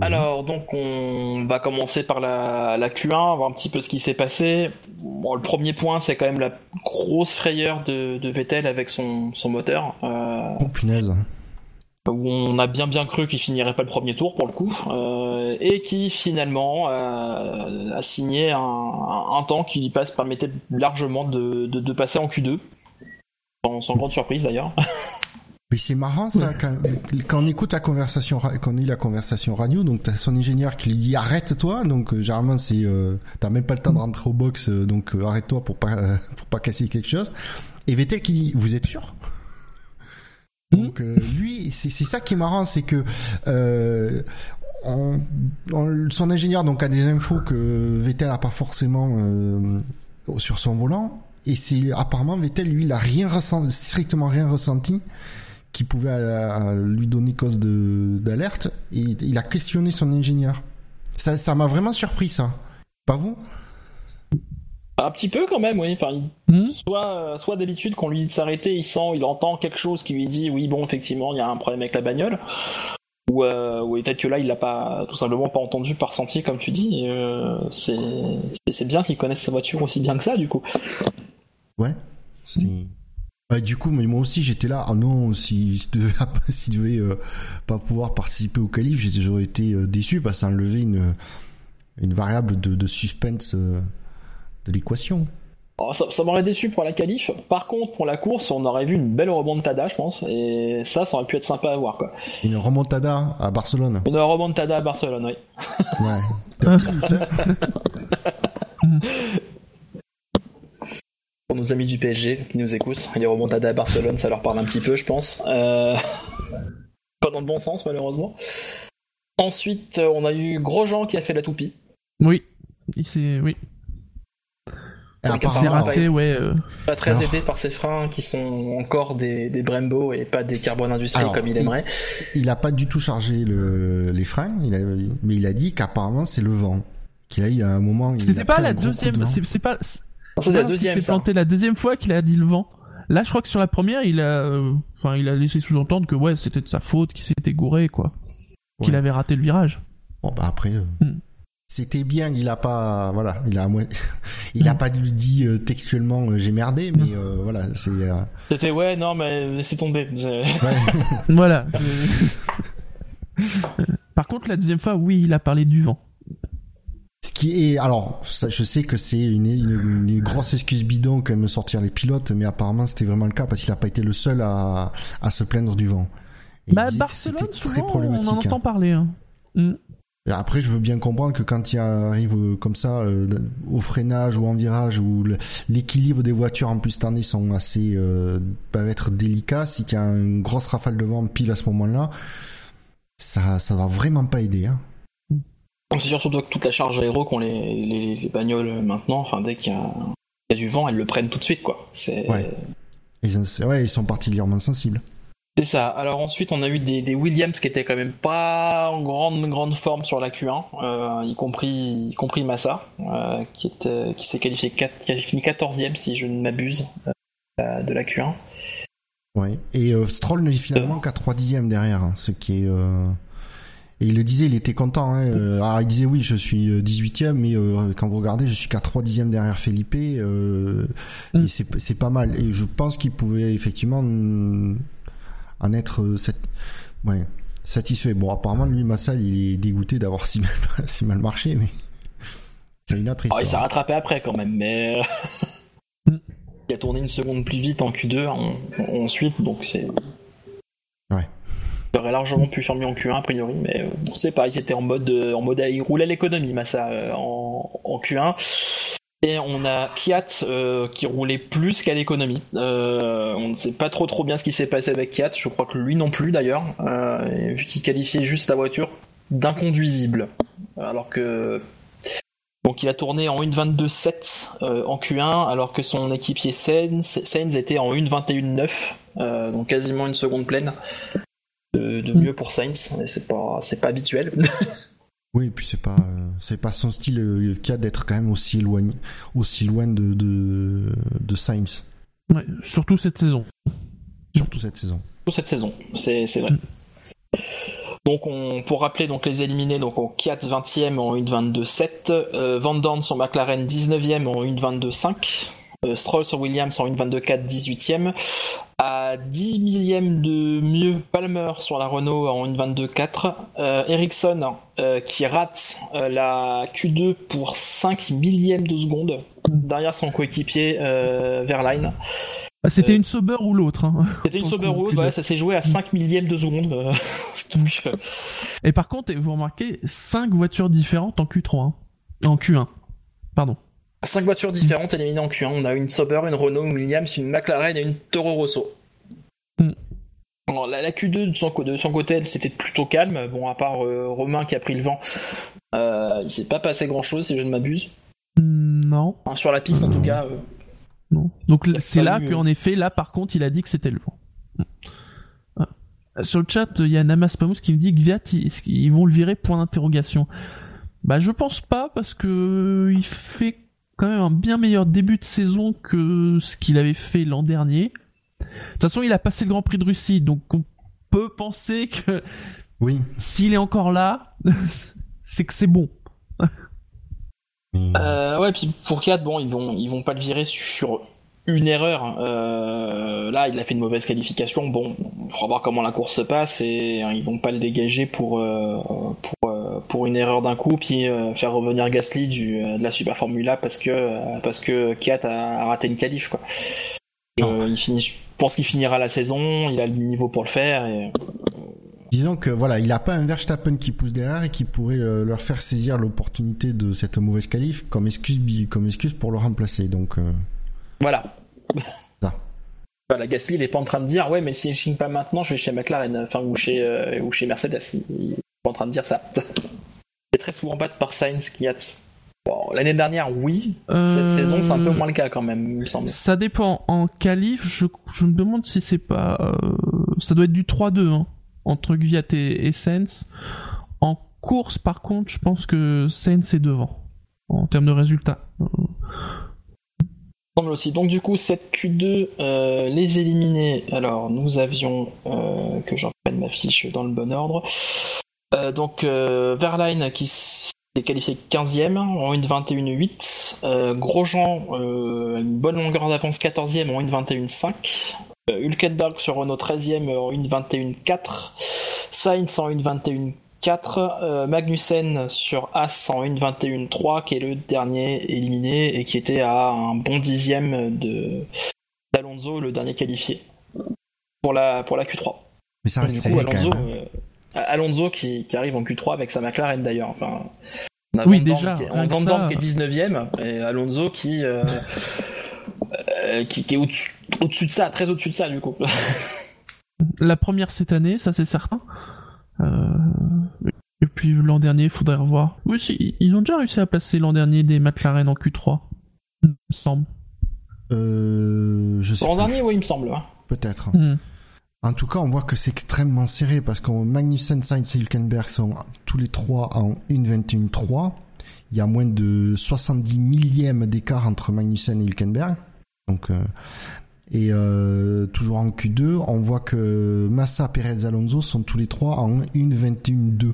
Alors, donc, on va commencer par la, la Q1, voir un petit peu ce qui s'est passé. Bon, le premier point, c'est quand même la grosse frayeur de, de Vettel avec son, son moteur. Euh, Oh punaise. Où on a bien bien cru qu'il finirait pas le premier tour pour le coup, euh, et qui finalement euh, a signé un, un- un temps qui lui passe permettait largement de, de, de passer en Q2, sans, sans grande surprise d'ailleurs. [laughs] Mais c'est marrant ça, quand, quand on écoute la conversation, quand on eu la conversation radio, donc t'as son ingénieur qui lui dit arrête-toi, donc euh, généralement c'est, euh, t'as même pas le temps de rentrer au box, euh, donc euh, arrête-toi pour pas, euh, [laughs] pour pas casser quelque chose. Et Vettel qui dit, vous êtes sûr? Donc euh, lui, c'est ça qui est marrant, c'est que euh, on- on- son ingénieur donc a des infos que Vettel a pas forcément euh, sur son volant, et c'est apparemment Vettel lui il a rien ressenti, strictement rien ressenti qui pouvait lui donner cause d'alerte et il a questionné son ingénieur. Ça ça m'a vraiment surpris ça. Pas vous? Un petit peu quand même, oui. Enfin, Hmm soit, euh, soit d'habitude qu'on lui dit de s'arrêter, il sent, il entend quelque chose qui lui dit oui bon effectivement il y a un problème avec la bagnole. Ou, euh, ou peut-être que là il l'a pas tout simplement pas entendu, pas ressenti comme tu dis. euh, c'est bien qu'il connaisse sa voiture aussi bien que ça du coup. Ouais. du coup, mais moi aussi j'étais là. Ah non, si [laughs] si devait, s'il devait euh, pas pouvoir participer au j'ai- j'aurais été euh, déçu parce que ça enlevait une une variable de, de suspense euh, de l'équation. Alors, ça ça m'aurait déçu pour la qualif. Par contre pour la course on aurait vu une belle remontada je pense. Et ça ça aurait pu être sympa à voir quoi. Une remontada à Barcelone. Une remontada à Barcelone oui. [laughs] Ouais. Hein [laughs] Pour nos amis du PSG qui nous écoutent, les remontadas à Barcelone, ça leur parle un petit peu, je pense. Euh, [laughs] Pas dans le bon sens, malheureusement. Ensuite, on a eu Grosjean qui a fait la toupie. Oui. Il s'est, oui. Donc, Il s'est apparemment, raté, ouais. euh, Pas très Alors- aidé par ses freins qui sont encore des, des Brembo et pas des carbone industriels Alors, comme il aimerait. il a pas du tout chargé le, les freins, il a, mais il a dit qu'apparemment c'est le vent. Qu'il a eu un moment. C'était pas la deuxième. C'est c'est pas. c'est c'est pas la deuxième, s'est planté la deuxième fois qu'il a dit le vent. Là, je crois que sur la première, il a, euh, enfin, il a laissé sous-entendre que ouais, c'était de sa faute, qu'il s'était gouré, quoi, qu'il avait raté le virage. Bon bah après, euh, Hmm. C'était bien. Il a pas, voilà, il a, [laughs] il a Hmm. pas lui dit euh, textuellement euh, j'ai merdé, mais euh, voilà, c'est. euh, C'était ouais, non, mais laissez tomber. Ouais. [laughs] Voilà. [laughs] Par contre, la deuxième fois, oui, il a parlé du vent. Ce qui est, alors, ça, je sais que c'est une, une, une grosse excuse bidon quand me sortir les pilotes, mais apparemment c'était vraiment le cas parce qu'il a pas été le seul à, à se plaindre du vent. Et Bah, que Barcelone, c'était très souvent, on en hein. entend parler. hein. Hmm. Après, je veux bien comprendre que quand il arrive euh, comme ça, euh, au freinage ou en virage, où l'équilibre des voitures en plus année sont assez, euh, peuvent être délicats, si il y a une grosse rafale de vent pile à ce moment-là, ça, ça va vraiment pas aider. Hein. C'est sûr surtout que toute la charge aéro qu'ont les, les, les bagnoles maintenant, enfin dès qu'il y, a il y a du vent, elles le prennent tout de suite quoi. Ils, ouais, ils sont particulièrement sensibles. C'est ça. Alors ensuite on a eu des, des Williams qui étaient quand même pas en grande grande forme sur la Q1, euh, y compris y compris Massa, euh, qui est qui s'est qualifié 4, qui a fini 14e si je ne m'abuse euh, de la Q1. Ouais. Et Stroll n'est finalement qu'à 3 dixièmes derrière, hein, ce qui est. Et il le disait, il était content. Hein. Alors il disait oui, je suis euh, 18e, mais quand vous regardez, je suis qu'à 3 dixièmes derrière Felipe. Mm. Et c'est c'est pas mal. Et je pense qu'il pouvait effectivement en être euh, sat- ouais, satisfait. Bon, apparemment, lui, Massa, il est dégoûté d'avoir si mal, [laughs] si mal marché, mais c'est une autre histoire. il s'est rattrapé après quand même, mais [laughs] Mm. il a tourné une seconde plus vite en Q2 en- en- ensuite, donc c'est. Ouais. Il aurait largement pu faire mieux en Q1 a priori, mais euh, on sait pas, il était en mode, euh, en mode, il roulait l'économie, Massa, euh, en, en Q1. Et on a Kiat euh, qui roulait plus qu'à l'économie. Euh, on ne sait pas trop trop bien ce qui s'est passé avec Kiat, je crois que lui non plus d'ailleurs, euh, vu qu'il qualifiait juste la voiture d'inconduisible. Alors que donc il a tourné en 1.22.7 euh, en Q1, alors que son équipier Sainz, était en 1.21.9, euh, donc quasiment une seconde pleine de, mieux pour Sainz. C'est pas, pas habituel. [laughs] Oui, et puis c'est pas, euh, c'est pas son style euh, qu'il y a d'être quand même aussi éloigné, aussi loin de, de, de Sainz, Ouais, surtout cette saison. surtout cette saison. Pour cette saison, c'est c'est vrai. Donc on, pour rappeler donc les éliminés donc au Kiat 20e en 1.22.7, euh, Van Dorn sur McLaren 19e en 1.22.5, euh, Stroll sur Williams en 1.22.4 18e, à 10 millièmes de mieux Palmer sur la Renault en 1.22.4, euh, Ericsson euh, qui rate euh, la Q2 pour 5 millièmes de seconde derrière son coéquipier euh, Verline. Bah, C'était Euh, une Sauber ou l'autre. hein. C'était une coup, road, Q2. ouais, ça s'est joué à 5 millièmes de seconde. euh, [laughs] donc, euh, Et par contre, vous remarquez, 5 voitures différentes en Q3. hein. En Q1. Pardon. Cinq voitures différentes éliminées en Q1. On a une Sauber, une Renault, une Williams, une McLaren et une Toro Rosso. Mm. Alors, la, la Q2 de son, co- de son côté, elle c'était plutôt calme. Bon, à part euh, Romain qui a pris le vent, euh, il s'est pas passé grand chose si je ne m'abuse. Non. Enfin, sur la piste en tout cas. euh, Non. Donc c'est là qu'en effet, là par contre, il a dit que c'était le vent. Ah. Sur le chat, il y a Namas Pamous qui me dit que Viat, ils, ils vont le virer? Point d'interrogation. Bah je pense pas parce que il fait quand même un bien meilleur début de saison que ce qu'il avait fait l'an dernier. De toute façon, il a passé le Grand Prix de Russie, donc on peut penser que Oui. s'il est encore là, [laughs] c'est que c'est bon. mais- Euh, ouais, puis pour 4, bon, ils vont, ils vont pas le virer sur une erreur. Euh, là, il a fait une mauvaise qualification. Bon, il faudra voir comment la course se passe et euh, ils vont pas le dégager pour, euh, pour, euh, pour une erreur d'un coup, puis euh, faire revenir Gasly du, euh, de la Super Formula parce que, euh, parce que Kiat a, a raté une qualif, quoi. Et, Non. euh, il finit, je pense qu'il finira la saison, il a le niveau pour le faire. Et... Disons que voilà, il a pas un Verstappen qui pousse derrière et qui pourrait euh, leur faire saisir l'opportunité de cette mauvaise qualif comme excuse, comme excuse pour le remplacer. Donc, euh, Voilà. [laughs] Ça. Voilà, Gasly, il est pas en train de dire, ouais, mais si je signe pas maintenant, je vais chez McLaren, enfin, ou chez, euh, ou chez Mercedes. Il pas en train de dire ça. [laughs] il est très souvent battu par Sainz. Bon, l'année dernière, oui. Cette Euh, saison, c'est un peu moins le cas quand même, il me semble. Ça dépend. En qualif, je, je me demande si c'est pas. euh, ça doit être du 3-2 hein, entre Gviat et, et Sainz. En course, par contre, je pense que Sainz est devant en termes de résultats. Semble aussi. Donc, du coup, cette Q2, euh, les éliminés. Alors, nous avions, que j'en prenne ma fiche dans le bon ordre. Euh, donc, euh, Verline qui s'est qualifié 15e en 1.21.8. Euh, Grosjean, euh, une bonne longueur d'avance 14e en 1.21.5. Euh, Hülkenberg sur Renault 13e en 1.21.4. Sainz en 1.21.4. Euh, Magnussen sur As en 1.21.3, qui est le dernier éliminé et qui était à un bon dixième de d'Alonso, le dernier qualifié, pour la, pour la Q3. mais ça reste serré quand Alonso, même. Alonso qui, qui arrive en Q3 avec sa McLaren d'ailleurs. Enfin, on a Oui, Van déjà, qui on Van Dorn ça. qui est 19ème et Alonso qui, euh, euh, qui, qui est au-dessus de ça, très au-dessus de ça du coup. La première cette année, ça c'est certain. Euh, et puis l'an dernier, il faudrait revoir. Oui, si, ils ont déjà réussi à placer l'an dernier des McLaren en Q3. Il me semble. Euh, je sais L'an dernier, oui, il me semble. hein. peut-être. Hmm. En tout cas, on voit que c'est extrêmement serré parce que Magnussen, Sainz et Hülkenberg sont tous les trois en 1.21.3. Il y a moins de 70 millièmes d'écart entre Magnussen et Hülkenberg. Donc, euh, et euh, toujours en Q2, on voit que Massa, Perez, Alonso sont tous les trois en 1.21.2.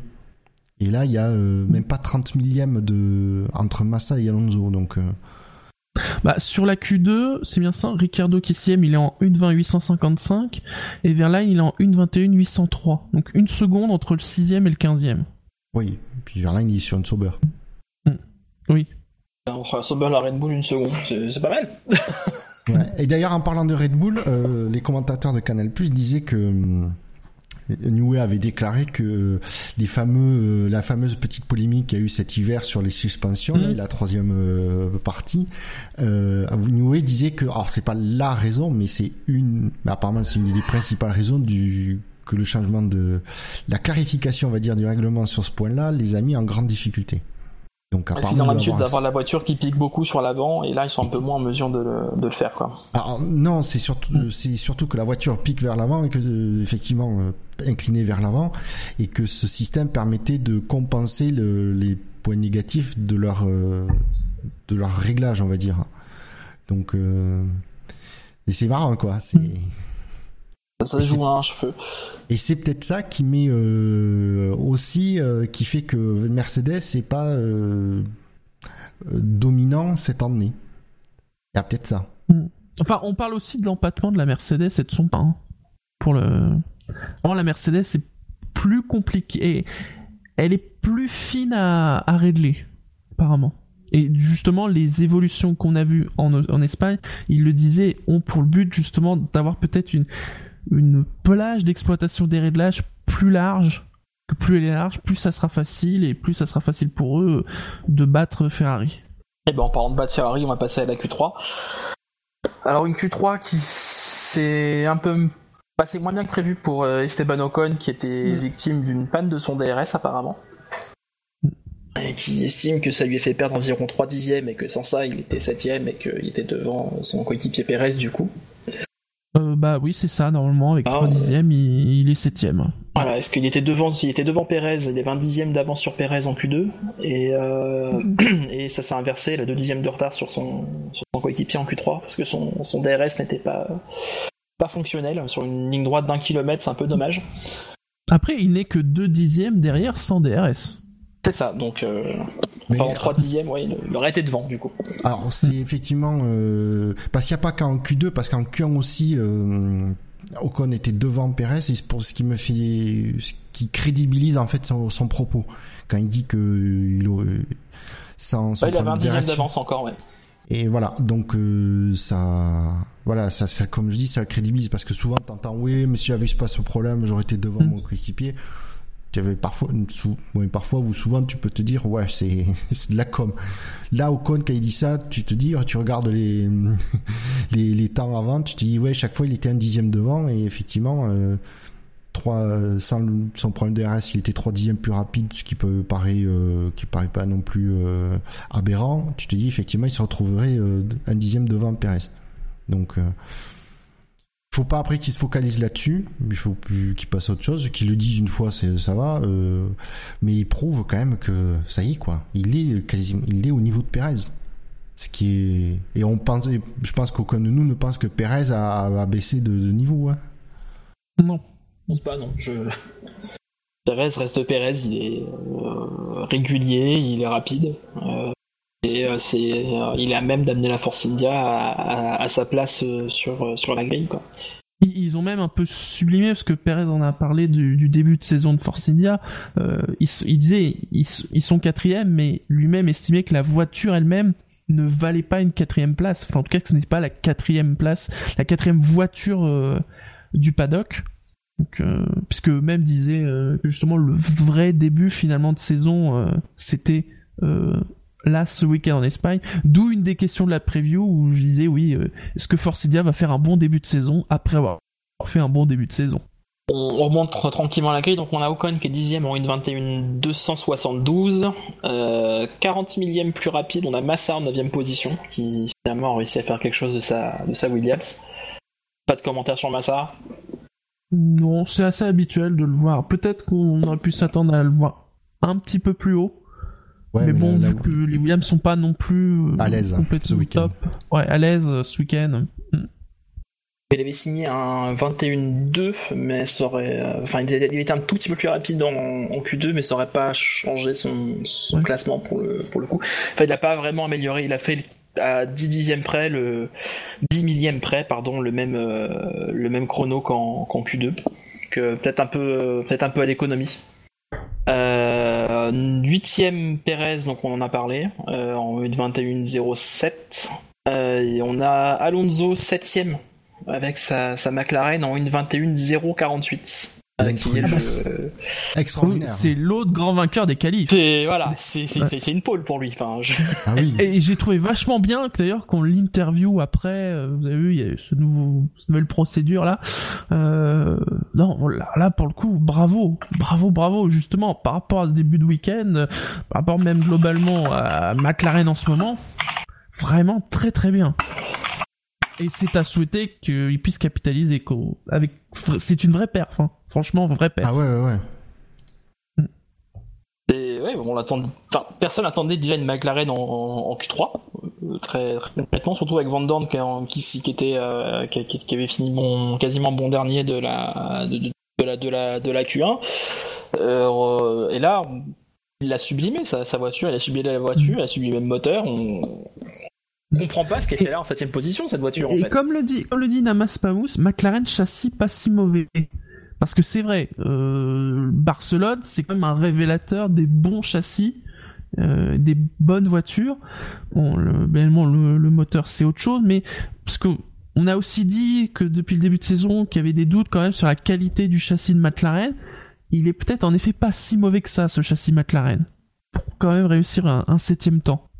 Et là, il y a euh, même pas 30 millièmes de entre Massa et Alonso. Donc, Bah, sur la Q2, c'est bien ça. Ricardo qui est sixième, il est en 1.20.855. Et Verline, il est en 1.21.803. Donc une seconde entre le sixième et le quinzième. oui. Puis Verlaine, il est sur une Sauber. Oui. Entre Sauber et la Red Bull une seconde, c'est pas mal. Ouais. Et d'ailleurs, en parlant de Red Bull, euh, les commentateurs de Canal Plus disaient que hum, Newey avait déclaré que les fameux, la fameuse petite polémique qu'il y a eu cet hiver sur les suspensions, Mhm. là, la troisième euh, partie, euh, Newey disait que, alors c'est pas la raison, mais c'est une, apparemment c'est une des principales raisons du que le changement de la clarification, on va dire, du règlement sur ce point-là, les a mis en grande difficulté. Donc, Parce qu'ils ont l'habitude d'avoir la voiture qui pique beaucoup sur l'avant et là ils sont un peu moins en mesure de le, de le faire quoi. Alors, non, c'est surtout, Mm. c'est surtout que la voiture pique vers l'avant et que, euh, effectivement, euh, inclinée vers l'avant, et que ce système permettait de compenser le- les points négatifs de leur, euh, de leur réglage, on va dire. Donc, euh, et c'est marrant, quoi. C'est, Mm. Ça se joue à un cheveu. Et c'est peut-être ça qui met euh, aussi, euh, qui fait que Mercedes n'est pas euh, dominant cette année. Il y a peut-être ça. Enfin, on parle aussi de l'empattement de la Mercedes et de son pain. Pour le. Or, la Mercedes, c'est plus compliqué. Elle est plus fine à, à régler, apparemment. Et justement, les évolutions qu'on a vues en, en Espagne, il le disait, ont pour le but justement d'avoir peut-être une, une plage d'exploitation des réglages plus large. Que plus elle est large, plus ça sera facile et plus ça sera facile pour eux de battre Ferrari. Et ben en parlant de battre Ferrari, on va passer à la Q3. Alors une Q3 qui s'est un peu passé moins bien que prévu pour euh, Esteban Ocon qui était Mm. victime d'une panne de son DRS apparemment. Et qui estime que ça lui a fait perdre environ 3 dixièmes et que sans ça il était 7 et qu'il était devant son coéquipier Pérez du coup. Euh, bah oui, c'est ça, normalement, avec Ah, 3 ouais. dixièmes, il, il est septième. Voilà, est-ce qu'il était devant, s'il était devant Pérez, il avait 20 dixièmes d'avance sur Pérez en Q2, et, euh, [clears throat] et ça s'est inversé, il a 2 dixièmes de retard sur son, sur son coéquipier en Q3, parce que son, son DRS n'était pas, pas fonctionnel, sur une ligne droite d'un kilomètre, c'est un peu dommage. Après, il n'est que 2 dixièmes derrière sans DRS. C'est ça, donc euh, Mais, pendant 3 dixièmes, ouais, il, aurait été devant du coup. Alors c'est effectivement euh, parce qu'il n'y a pas qu'en Q2, parce qu'en Q1 aussi, euh, Ocon était devant Perez, et c'est pour ce qui me fait, ce qui crédibilise en fait son, son propos quand il dit que il, euh, sans Ouais, il avait un dixième d'avance encore, ouais. Et voilà, donc euh, ça, voilà, ça, ça, comme je dis, ça le crédibilise parce que souvent t'entends, oui, mais si j'avais pas ce problème, j'aurais été devant Mm. mon coéquipier. Parfois, parfois ou souvent, tu peux te dire, ouais, c'est, [laughs] de la com. Là, au con, quand il dit ça, tu te dis, tu regardes les, [laughs] les, les temps avant, tu te dis, ouais, chaque fois il était un dixième devant et effectivement, euh, euh, sans son problème de RS, il était trois dixièmes plus rapide, ce qui peut paraît, euh, qui paraît pas non plus aberrant. Tu te dis effectivement, il se retrouverait un dixième devant Perez. Donc, faut pas après qu'il se focalise là-dessus. Il faut plus qu'il passe à autre chose. Qu'il le dise une fois, c'est ça va. euh, mais il prouve quand même que ça y est quoi. Il est quasiment, il est au niveau de Perez. Ce qui est et on pense, je pense qu'aucun de nous ne pense que Perez a, a baissé de, de niveau. hein. Non. Je pense pas, non. Je... Pérez reste Pérez, il est euh, régulier, il est rapide. euh, et euh, c'est, euh, il à même d'amener la Force India à, sa place euh, sur, sur la grille. Ils ont même un peu sublimé, parce que Perez en a parlé du, début de saison de Force India. Il, disait ils, ils sont quatrième, mais lui-même estimait que la voiture elle-même ne valait pas une quatrième place. Enfin, en tout cas, que ce n'était pas la quatrième place, la quatrième voiture du paddock. Donc, euh, puisque même disait que justement le vrai début finalement de saison, c'était là ce week-end en Espagne. D'où une des questions de la preview où je disais oui, euh, est-ce que Force India va faire un bon début de saison après avoir fait un bon début de saison? On, on remonte tr- tranquillement à la grille, donc on a Ocon qui est dixième en 1.21 272, euh, 40 millième plus rapide, on a Massa en 9 position, qui finalement a réussi à faire quelque chose de sa, de sa Williams. Pas de commentaire sur Massa. Non, c'est assez habituel de le voir. Peut-être qu'on aurait pu s'attendre à le voir un petit peu plus haut. Ouais, mais, bon, là- vu là- que les Williams sont pas non plus euh, À l'aise, ce complètement week-end. top. Ouais, à l'aise euh, ce week-end. Il avait signé un 21-2, mais ça aurait. euh, Enfin, il était un tout petit peu plus rapide en, en Q2, mais ça aurait pas changé son, son Ouais. classement pour le, pour le coup. Enfin, il n'a pas vraiment amélioré. Il a fait à 10 dixièmes près, le 10 millième près, pardon, le même, euh, le même chrono qu'en qu'en Q2. Que peut-être un peu, peut-être un peu à l'économie. Euh, huitième Perez, donc on en a parlé, euh, en 21-07. Euh, et on a Alonso septième avec sa, sa McLaren en 1.21.048. Avec qui est le- Trudeau. euh, extraordinaire. C'est l'autre grand vainqueur des qualifs. c'est voilà, c'est une pole pour lui. Enfin, je- Ah oui. [laughs] Et j'ai trouvé vachement bien que d'ailleurs qu'on l'interview après, euh, vous avez vu, il y a eu ce nouveau, cette nouvelle procédure là. Euh, non, là, là, pour le coup, bravo, bravo, bravo, justement par rapport à ce début de week-end, par rapport même globalement à McLaren en ce moment, vraiment très très bien. Et c'est à souhaiter qu'il puisse capitaliser avec, c'est une vraie perf, hein. Franchement vraie perf. Ah ouais, ouais, ouais. c'est- ouais, on l'attend. Enfin, personne attendait déjà une McLaren en, en- en Q3. très, très complètement, surtout avec Van Dorn qui, qui, qui était qui, qui, avait fini bon, quasiment bon dernier de la de, de, la de la de la Q1. et là, il a sublimé sa, sa, voiture, il a sublimé la voiture, il a sublimé le moteur. On, on comprend pas ce qu'elle fait là en septième position cette voiture. Et, en fait. comme le dit, comme le dit Namas Pamous, McLaren châssis pas si mauvais. Parce que c'est vrai, euh, Barcelone, c'est quand même un révélateur des bons châssis, euh, des bonnes voitures. Bon, le, le, le moteur c'est autre chose, mais parce que on a aussi dit que depuis le début de saison qu'il y avait des doutes quand même sur la qualité du châssis de McLaren. Il est peut-être en effet pas si mauvais que ça, ce châssis McLaren, pour quand même réussir un, un septième temps.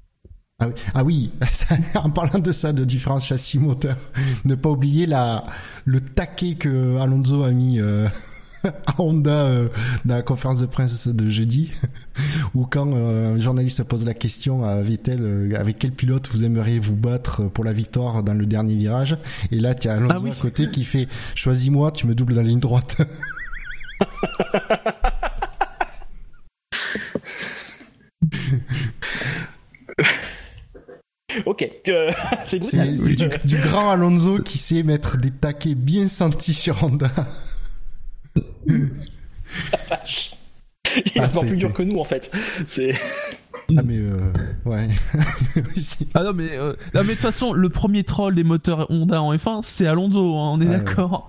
Ah oui, ah oui. [laughs] en parlant de ça, de différents châssis moteurs, ne pas oublier la, le taquet que Alonso a mis euh, [laughs] à Honda euh, dans la conférence de presse de jeudi, [laughs] où quand euh, un journaliste pose la question à Vettel, avec quel pilote vous aimeriez vous battre pour la victoire dans le dernier virage, et là tu as Alonso Ah oui. à côté qui fait choisis-moi, tu me doubles dans la ligne droite. Ok, euh, [laughs] c'est brutal. C'est du, du grand Alonso qui sait mettre des taquets bien sentis sur Honda. [laughs] Il est Ah, encore plus dur que nous en fait. C'est Ah mais euh, ouais. [laughs] Ah non mais euh, non mais de toute façon le premier troll des moteurs Honda en F1 c'est Alonso hein, on est Ouais, d'accord.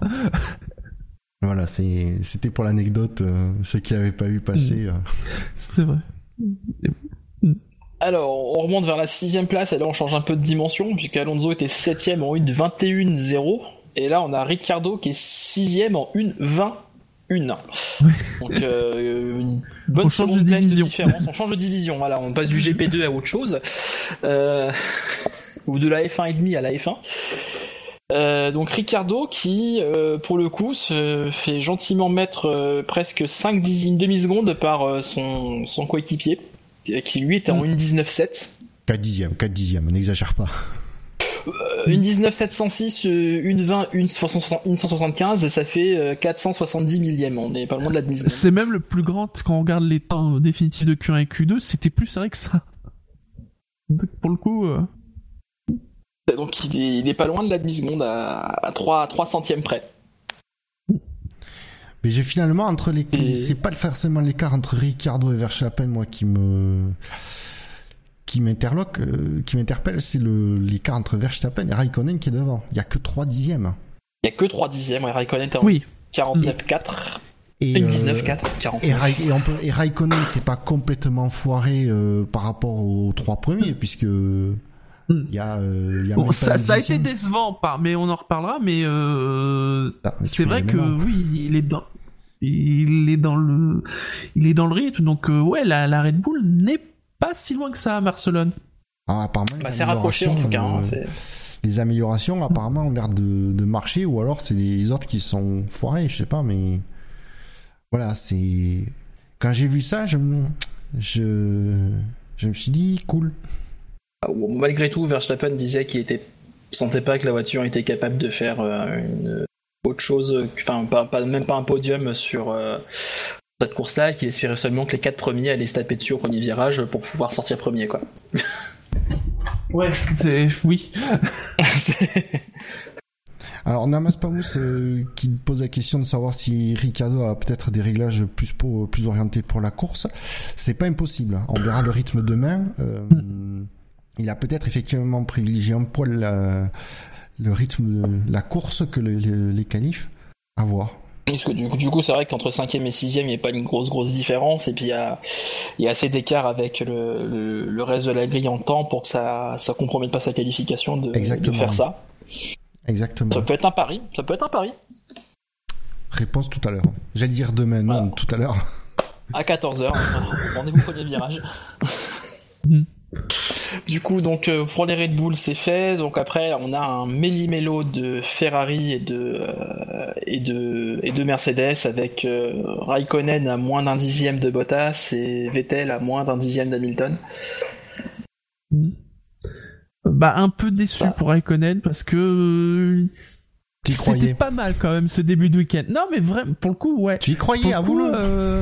voilà, c'était pour l'anecdote euh, ceux qui l'avaient pas vu passer. euh. C'est vrai. Alors, on remonte vers la sixième place, et là on change un peu de dimension, puisque Alonso était septième en 1.21.0, et là on a Ricciardo qui est sixième en 1.20.1. Donc, euh, une bonne On change de différence. On change de division, voilà, on passe du GP2 à autre chose, euh, [laughs] ou de la F1,5 à la F1. Euh, donc Ricciardo qui, euh, pour le coup, se fait gentiment mettre euh, presque 5 dixièmes demi-secondes par euh, son, son coéquipier, qui lui était en Mm. 1.19.7. 4 dixièmes, 4 dixièmes, n'exagère pas. Euh, une 19,706, euh, une 20, une 160 une 175, ça fait euh, 470 millièmes. On est pas loin de la demi-seconde. C'est même le plus grand quand on regarde les temps définitifs de Q1 et Q2 c'était plus serré que ça. Donc, pour le coup euh, Donc il est, il est pas loin de la demi-seconde à, à 3, à 3 centièmes près. Mais j'ai finalement entre les, Et- c'est pas forcément l'écart entre Ricardo et Verstappen moi qui me qui m'interloque, euh, qui m'interpelle, c'est le l'écart entre Verstappen et Raikkonen qui est devant. Il y a que 3 dixièmes. Il y a que 3 dixièmes, et Raikkonen est en oui 49,4, Et, une euh, 19,4, 40. Et, Rai- et, on peut- et Raikkonen, c'est pas complètement foiré euh, par rapport aux trois premiers, puisque il y a, euh, il y a Bon, même pas ça, a été décevant par mais on en reparlera mais euh, Ah, c'est vrai que oui il est dans il est dans le il est dans le rythme donc euh, ouais la, la Red Bull n'est pas si loin que ça à Barcelone. Ah, apparemment, Bah, c'est rapproché en tout cas. hein, euh, les améliorations apparemment ont l'air de, de marcher, ou alors c'est les autres qui sont foirés, je sais pas, mais voilà, c'est quand j'ai vu ça, je me, je, je me suis dit cool. Bon, Malgré tout, Verstappen disait qu'il était sentait pas que la voiture était capable de faire euh, une autre chose, que- enfin pas, pas- même pas un podium sur euh, cette course-là, qu'il espérait seulement que les quatre premiers allaient se taper dessus au premier virage pour pouvoir sortir premier quoi. [laughs] Ouais. C'est oui. [laughs] Alors Namas Pamous euh, qui pose la question de savoir si Ricardo a peut-être des réglages plus pour, plus orientés pour la course. C'est pas impossible. On verra le rythme demain. Euh, Il a peut-être effectivement privilégié un poil la- le rythme de la course que le- le- les qualifs. À voir. Parce que du, coup- du coup, c'est vrai qu'entre 5ème et 6ème, il n'y a pas une grosse grosse différence, et puis il y a, il y a assez d'écart avec le, le, le reste de la grille en temps pour que ça ça compromette pas sa qualification de, faire ça. Exactement. Ça peut être un pari, ça peut être un pari. Réponse tout à l'heure. J'allais dire demain, non, Voilà. tout à l'heure. À 14h, rendez-vous premier virage. [laughs] Du coup, donc euh, pour les Red Bull, c'est fait. Donc après, on a un méli-mélo de Ferrari et de euh, et de et de Mercedes avec euh, Raikkonen à moins d'un dixième de Bottas et Vettel à moins d'un dixième d'Hamilton. Bah un peu déçu pour Raikkonen parce que Tu y c'était croyais pas mal quand même ce début de week-end. Non mais vraiment pour le coup ouais. Tu y Pour croyais, euh,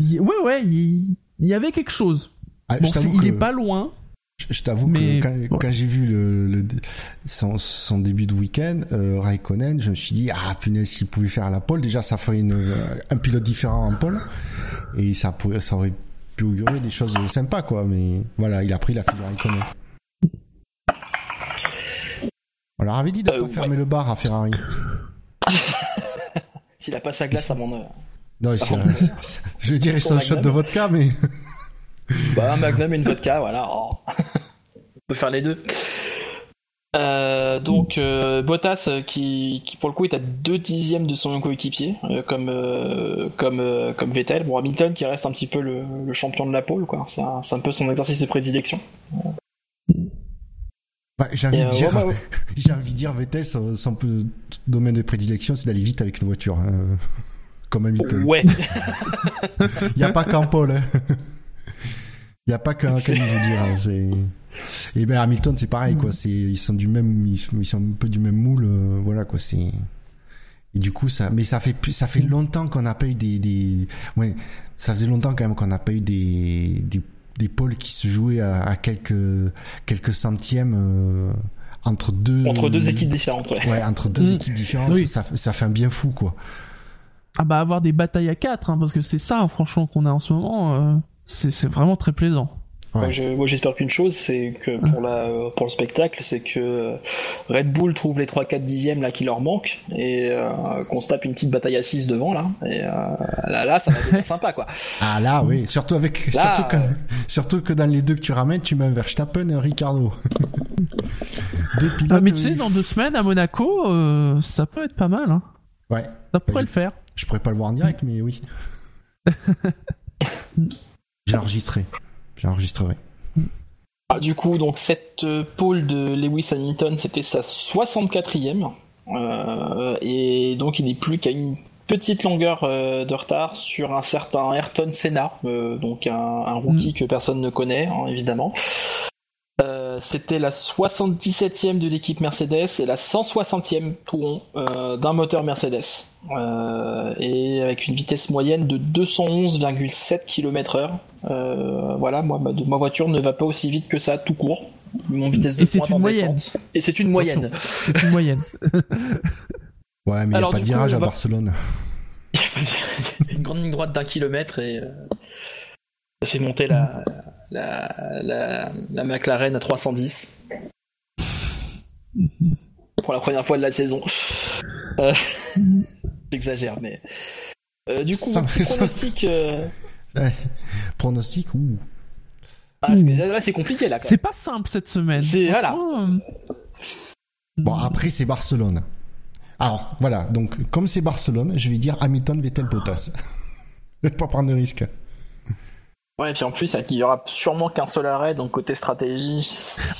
y- ouais ouais il il y avait quelque chose. Ah, Bon, il que- est pas loin. Je, je t'avoue Mais- que quand, ouais. quand j'ai vu le, le- son, son début de week-end, euh, Raikkonen, je me suis dit ah punaise s'il pouvait faire la pole, déjà ça ferait une, euh, un pilote différent en pole et ça pourrait, ça aurait pu augurer des choses sympas quoi. Mais voilà, il a pris la fille de Raikkonen. On leur avait dit de Euh, pas ouais. fermer le bar à Ferrari. [laughs] S'il a pas sa glace à mon œuvre. Non, je veux dire, ils Son shot de vodka, mais Bah, un Magnum et une vodka, voilà. Oh. On peut faire les deux. Euh, donc euh, Bottas euh, qui, qui pour le coup est à deux dixièmes de son coéquipier euh, comme comme comme Vettel bon Hamilton qui reste un petit peu le, le champion de la pole quoi c'est un, peu son exercice de prédilection bah, j'ai envie de dire, ouais, ouais, ouais. [laughs] j'ai envie de dire, Vettel, son, domaine de prédilection, c'est d'aller vite avec une voiture, hein, comme Hamilton. ouais [laughs] Il n'y a pas qu'un Paul. hein. Il n'y a pas [laughs] qu'un je veux dire. hein, c'est- Et ben Hamilton, c'est pareil, quoi. C'est ils sont du même, ils sont, ils sont un peu du même moule, euh, voilà, quoi. C'est et du coup ça, mais ça fait ça fait longtemps qu'on n'a pas eu des, des, ouais, ça faisait longtemps quand même qu'on n'a pas eu des, des, des pôles qui se jouaient à, à quelques, quelques centièmes euh, entre deux, entre deux équipes différentes ouais. Ouais, entre deux Mm. équipes différentes, Oui. ça, ça fait un bien fou, quoi. Ah bah avoir des batailles à 4, parce que c'est ça, franchement, qu'on a en ce moment. euh, c'est c'est vraiment très plaisant. Ouais. Moi, je- moi, j'espère qu'une chose, c'est que pour, la, pour le spectacle, c'est que Red Bull trouve les 3-4 dixièmes là qui leur manquent et euh, qu'on se tape une petite bataille à 6 devant là. Et euh, là, là, ça va devenir [laughs] sympa quoi. Ah là, oui, surtout avec, Là, surtout, que, euh, surtout que dans les deux que tu ramènes, tu mets un Verstappen et un Ricardo. [laughs] deux pilotes. Ah, mais tu sais, dans deux semaines à Monaco, euh, ça peut être pas mal. Hein. Ouais, Ça pourrait Ouais, le faire. je pourrais pas le voir en direct, mais oui. [laughs] J'ai enregistré. J'enregistrerai. Ah, du coup, donc cette euh, pole de Lewis Hamilton, c'était sa 64e. Euh, et donc il n'est plus qu'à une petite longueur euh, de retard sur un certain Ayrton Senna, donc un, un rookie que personne ne connaît, hein, évidemment. Euh, c'était la 77e de l'équipe Mercedes et la 160e tout rond euh, d'un moteur Mercedes. Euh, et avec une vitesse moyenne de 211,7 km/h. Euh, voilà, moi, ma, ma voiture ne va pas aussi vite que ça, tout court. Mon vitesse de Et c'est pointe une en moyenne. descente. Et c'est une moyenne. C'est une moyenne. [laughs] Ouais, mais il n'y a Alors, pas de coup, virage à va- Barcelone. [laughs] une grande ligne droite d'un kilomètre et euh, ça fait monter la, la, la, la McLaren à 310 pour la première fois de la saison. Euh, [laughs] J'exagère, mais. Euh, du coup, petit pronostic. euh, Ouais. Pronostic, ouh. ah, là, c'est compliqué là. C'est pas simple cette semaine. C'est- voilà. Bon, après, c'est Barcelone. Alors, voilà. Donc, comme c'est Barcelone, je vais dire Hamilton, Vettel, Bottas. Je vais [laughs] pas prendre de risque. Ouais, et puis en plus, il y aura sûrement qu'un seul arrêt, donc côté stratégie.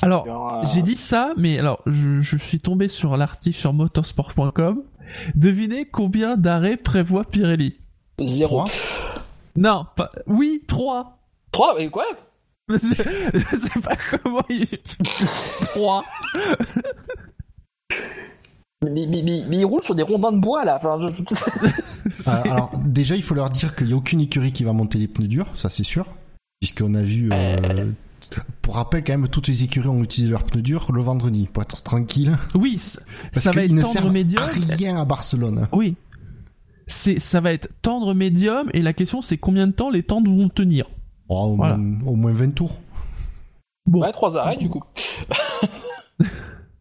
Alors, aura- J'ai dit ça, mais alors je, je suis tombé sur l'article sur motorsport.com. Devinez combien d'arrêts prévoit Pirelli? Zéro. Trois. Non, pas... oui, 3 3 Mais quoi? [laughs] Je, je sais pas comment il... 3 [laughs] mais, mais, mais, mais ils roulent sur des rondins de bois là. Enfin, je- [laughs] Euh, alors, déjà, il faut leur dire qu'il n'y a aucune écurie qui va monter les pneus durs, ça c'est sûr. Puisqu'on a vu. euh, Pour rappel, quand même, toutes les écuries ont utilisé leurs pneus durs le vendredi, pour être tranquille. Oui, Parce ça va être ne tendre médium. à rien à Barcelone. Oui. C'est, ça va être tendre médium et la question c'est combien de temps les tentes vont tenir. Oh, au, Voilà. moins, au moins 20 tours. Bon, Ouais, 3 arrêts du coup. [laughs]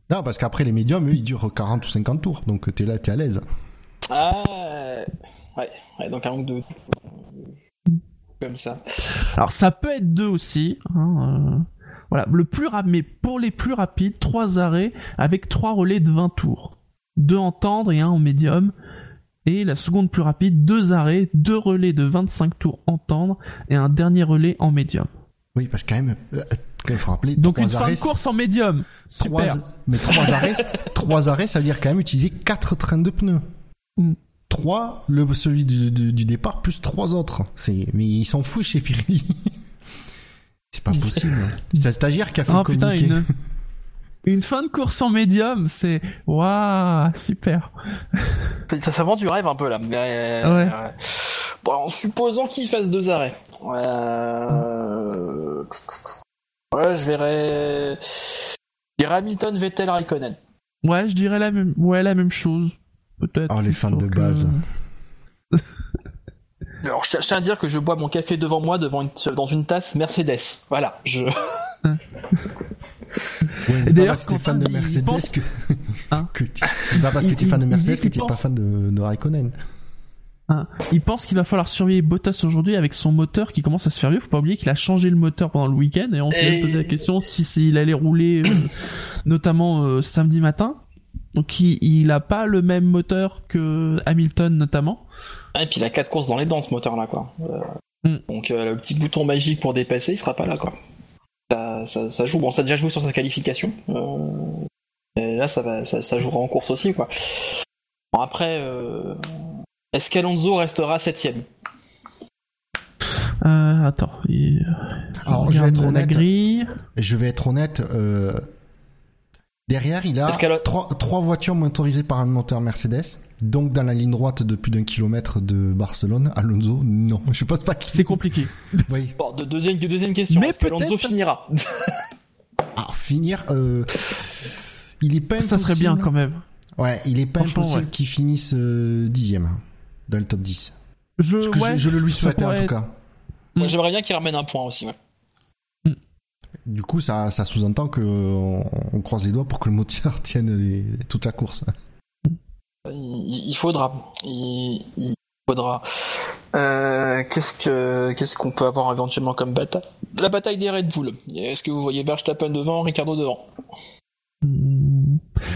Non, parce qu'après, les médiums, eux, ils durent 40 ou 50 tours. Donc, t'es là, t'es à l'aise. Ah, ouais, ouais, donc un manque de. Comme ça. alors ça peut être deux aussi. hein, euh, Voilà, le plus rapide, mais pour les plus rapides, trois arrêts avec trois relais de 20 tours. Deux en tendre et un en médium. Et la seconde plus rapide, deux arrêts, deux relais de 25 tours en tendre et un dernier relais en médium. Oui, parce que quand même, il faut rappeler, Donc une fin de course en médium. trois, Super. mais trois arrêts, [laughs] trois arrêts, ça veut dire quand même utiliser quatre trains de pneus. Mm. Trois, le, celui du, du- du départ, plus trois autres. C'est, mais ils s'en foutent chez Pirelli. [laughs] C'est pas possible. C'est un stagiaire qui a fait Oh le putain, communiqué. une, une fin de course en médium, c'est waouh, super. Ça, ça vend du rêve un peu là. Mais, Ouais. euh, Bon, en supposant qu'il fasse deux arrêts. Euh... Ouais, je verrais. Je dirais Hamilton, Vettel, Raikkonen. Ouais, je dirais la même, ouais, la même chose. Peut-être. Oh, les fans de base. euh, Alors, je tiens- à dire que je bois mon café devant moi devant une- dans une tasse Mercedes. Voilà, je. [laughs] Ouais, mais d'ailleurs, pas parce que t'es Quentin, fan de Mercedes pense- que, Hein que tu- c'est pas parce que t'es fan de Mercedes que qu'il t'es pas pense- fan de, de Raikkonen. Hein. Il pense qu'il va falloir surveiller Bottas aujourd'hui avec son moteur qui commence à se faire vieux. Faut pas oublier qu'il a changé le moteur pendant le week-end et on s'est Et- posé la question si c'est- il allait rouler, euh, [coughs] notamment euh, samedi matin. Donc il, il a pas le même moteur que Hamilton notamment. Ah, et puis il a quatre courses dans les dents ce moteur là quoi. Euh, Mm. Donc le petit bouton magique pour dépasser, il sera pas là quoi. Ça, ça, ça joue. Bon, ça a déjà joué sur sa qualification. Et là, ça, va, ça, ça jouera en course aussi quoi. Bon, après, est-ce qu'Alonso restera septième? Euh, attends. il- Alors, je vais être honnête. je vais être honnête. euh, derrière, il a trois, trois voitures motorisées par un moteur Mercedes. Donc, dans la ligne droite de plus d'un kilomètre de Barcelone, Alonso, non. Je pense pas qu'il C'est compliqué. [laughs] Oui. Bon, de, deuxième, de deuxième question. Mais peut-être- finira? Alors, finir, euh, il est pas Ça serait bien quand même. Ouais, il est pas impossible ouais. qu'il finisse euh, dixième dans le top 10. Je, Ce que ouais, je, je le lui souhaitais en pourrait tout être- cas. Moi, Mm. j'aimerais bien qu'il ramène un point aussi. Ouais. Du coup, ça, ça sous-entend que on, on croise les doigts pour que le moteur [laughs] tienne les- toute la course. Il, il faudra. Il, il faudra. Euh, qu'est-ce que qu'est-ce qu'on peut avoir éventuellement comme bataille? La bataille des Red Bull. Est-ce que vous voyez Verstappen devant, Ricardo devant? Hmm.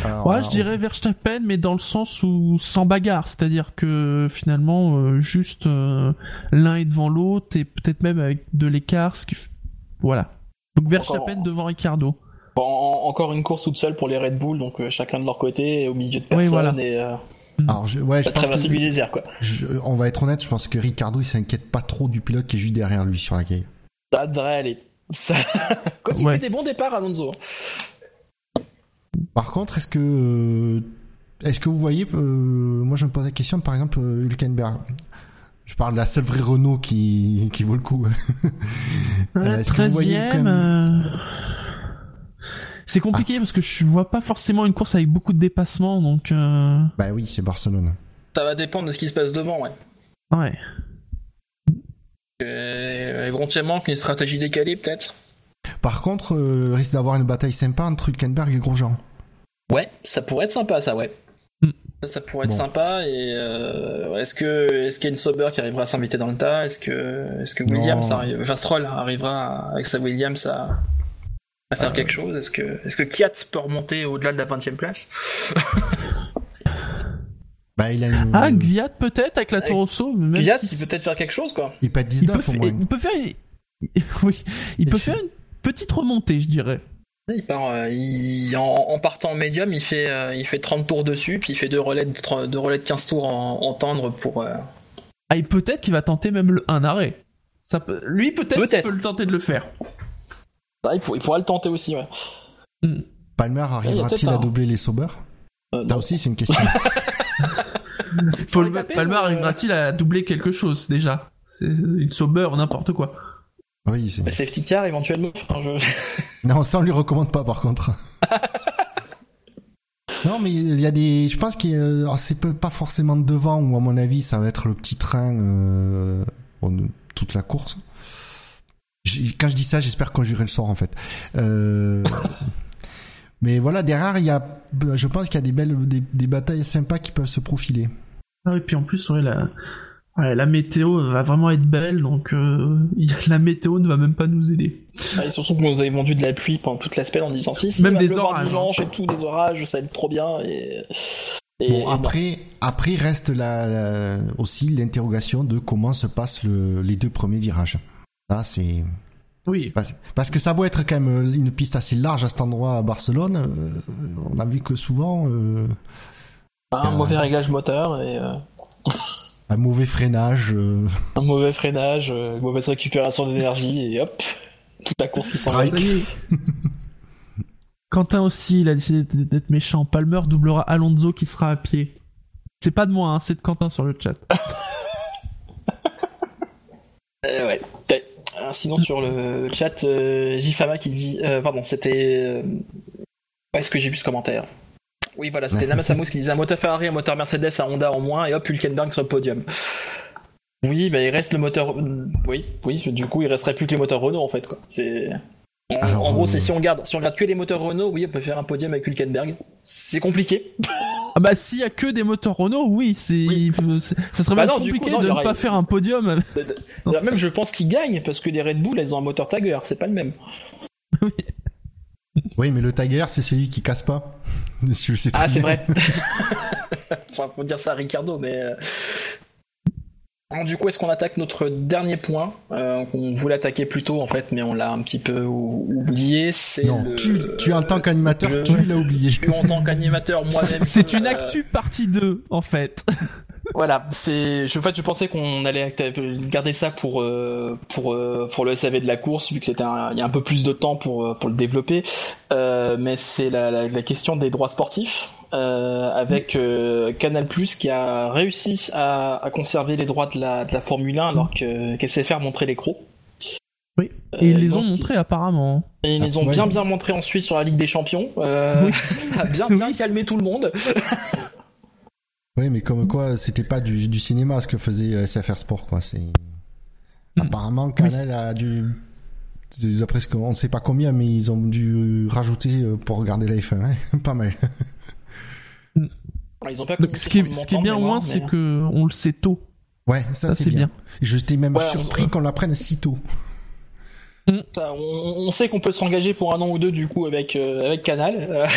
Alors, Ouais, alors, je dirais Verstappen, mais dans le sens où sans bagarre, c'est-à-dire que finalement, euh, juste euh, l'un est devant l'autre et peut-être même avec de l'écart, ce qui f- voilà. Donc Verstappen Encore- devant Ricardo. Bon, en- encore une course toute seule pour les Red Bull, donc euh, chacun de leur côté, au milieu de Oui, personne voilà. et euh, alors, je, ouais, je pense traversée du que, désert quoi. je- on va être honnête, je pense que Ricardo il s'inquiète pas trop du pilote qui est juste derrière lui sur la grille. Ça devrait aller. Ça... [laughs] Quoi qu'il Ouais. fait des bons départs, Alonso. Par contre, est-ce que euh, est-ce que vous voyez, euh, moi je me pose la question, par exemple, euh, Hülkenberg. Je parle de la seule vraie Renault qui, qui vaut le coup. [laughs] Est-ce que vous voyez quand Treizième. même- euh, C'est compliqué parce que je vois pas forcément une course avec beaucoup de dépassements, donc euh, Bah oui, c'est Barcelone. Ça va dépendre de ce qui se passe devant, ouais. ouais. Euh, éventuellement qu'une stratégie décalée peut-être. Par contre, euh, risque d'avoir une bataille sympa entre Hülkenberg et Grosjean. Ouais, ça pourrait être sympa, ça, ouais. Hmm. Ça, ça pourrait être Bon. sympa. Et euh, est-ce que est-ce qu'il y a une Sauber qui arrivera à s'inviter dans le tas? Est-ce que est-ce que Williams Non. arrive, enfin Stroll arrivera à- avec sa Williams à, à faire Euh. quelque chose? Est-ce que est-ce que Kiat peut remonter au-delà de la 20 e place? [laughs] Bah il a une... Ah, Gviat peut-être avec la Toro Rosso, Kiat, si il peut peut-être faire quelque chose, quoi. il peut être il peut, 19 au moins. il peut faire [laughs] oui, il peut faire une petite remontée, je dirais. Il part, euh, il- en, en partant en médium, il fait, euh, il fait 30 tours dessus, puis il fait deux relais de, tr- deux relais de 15 tours en, en tendre pour. euh, Ah, et peut-être qu'il va tenter même le, un arrêt. Ça peut... Lui, peut-être, Peut-être. peut le tenter de le faire. ça, il, pour- il pourra le tenter aussi, ouais. Hmm. Palmer arrivera-t-il à doubler les Sauber Euh, Là aussi, c'est une question. [laughs] Palmer euh, arrivera-t-il à doubler quelque chose déjà? C'est une Sauber ou n'importe quoi. Oui, c'est... Bah, safety car éventuellement. Enfin, je- [laughs] Non, ça on lui recommande pas par contre. [laughs] non, mais il y a des. Je pense que alors, c'est pas forcément devant ou à mon avis ça va être le petit train euh, bon, toute la course. Quand je dis ça, j'espère conjurer le sort en fait. Euh, [laughs] mais voilà, derrière il y a, je pense qu'il y a des belles, des, des batailles sympas qui peuvent se profiler. Ah, et puis en plus, ouais, la, ouais, la météo va vraiment être belle, donc euh, [laughs] la météo ne va même pas nous aider. Ah, et surtout que vous avez vendu de la pluie pendant toute la semaine en disant si, si Même des orages, hein. dimanche et tout, des orages, ça va être trop bien. Et, et- Bon et après, après reste la, la- aussi l'interrogation de comment se passent le- les deux premiers virages. Ça c'est Oui. Parce, parce que ça doit être quand même une piste assez large à cet endroit à Barcelone. euh, on a vu que souvent euh, non. un mauvais réglage moteur et euh, [laughs] un mauvais freinage. euh, [laughs] un mauvais freinage, euh, une mauvaise récupération d'énergie et hop, toute la course qui s'en va. Strike. Ça y est. Quentin aussi, il a décidé d'être méchant. Palmer doublera Alonso qui sera à pied. C'est pas de moi, hein, c'est de Quentin sur le chat. [laughs] Euh, ouais. Ouais. Alors, sinon sur le chat, euh, Jifama qui dit, euh, pardon, c'était, euh, est-ce que j'ai vu ce commentaire Oui, voilà, c'était Namasamous qui disait un moteur Ferrari, un moteur Mercedes, un Honda en moins, et hop, Hülkenberg sur le podium. Oui, bah il reste le moteur. Oui, oui, du coup, il resterait plus que les moteurs Renault en fait, quoi. C'est. En, Alors, en gros, euh, c'est si on garde, si on garde que les moteurs Renault, oui, on peut faire un podium avec Hülkenberg. C'est compliqué. Ah bah s'il y a que des moteurs Renault, oui, c'est, Oui. c'est- ça serait Bah pas non, du compliqué coup, non, de ne pas faire un podium. [laughs] Même, je pense qu'ils gagnent parce que les Red Bull, elles ont un moteur Tiger, c'est pas le même. [laughs] Oui, mais le Tiger, c'est celui qui casse pas. [laughs] Le sais Ah, c'est vrai. [laughs] Enfin, faut dire ça à Ricardo, mais. euh, du coup, est-ce qu'on attaque notre dernier point? Euh, On voulait attaquer plus tôt en fait, mais on l'a un petit peu ou- oublié. C'est Non, le- tu, tu en tant qu'animateur, je- tu l'as oublié. Je, en tant qu'animateur moi-même. C'est une euh, actu partie 2, en fait. Voilà, c'est. Je, en fait, je pensais qu'on allait garder ça pour euh, pour euh, pour le SAV de la course, vu que c'était un- il y a un peu plus de temps pour euh, pour le développer. Euh, mais c'est la, la, la question des droits sportifs. Euh, avec euh, Canal qui a réussi à, à conserver les droits de la, de la Formule 1 alors que qu'SFR montrait les crocs. Oui. Et ils Euh, les ont montrés apparemment. Et ils les ont ouais. bien bien montrés ensuite sur la Ligue des Champions. Euh, Oui. [laughs] ça a bien bien Oui. calmé tout le monde. [laughs] Oui, mais comme quoi, c'était pas du, du cinéma ce que faisait euh, SFR Sport, quoi. C'est Hmm. apparemment Canal a dû, d'après ce qu'on ne sait pas combien, mais ils ont dû rajouter euh, pour regarder la F1, hein. [laughs] pas mal. Ils ont pas Donc, ce qui est, ce qui est bien au moins, mais- c'est que on le sait tôt. Ouais, ça, Ça, c'est bien. bien. J'étais même Ouais, surpris on- qu'on l'apprenne si tôt. Ça, on, on sait qu'on peut se rengager pour un an ou deux du coup avec euh, avec Canal. Euh,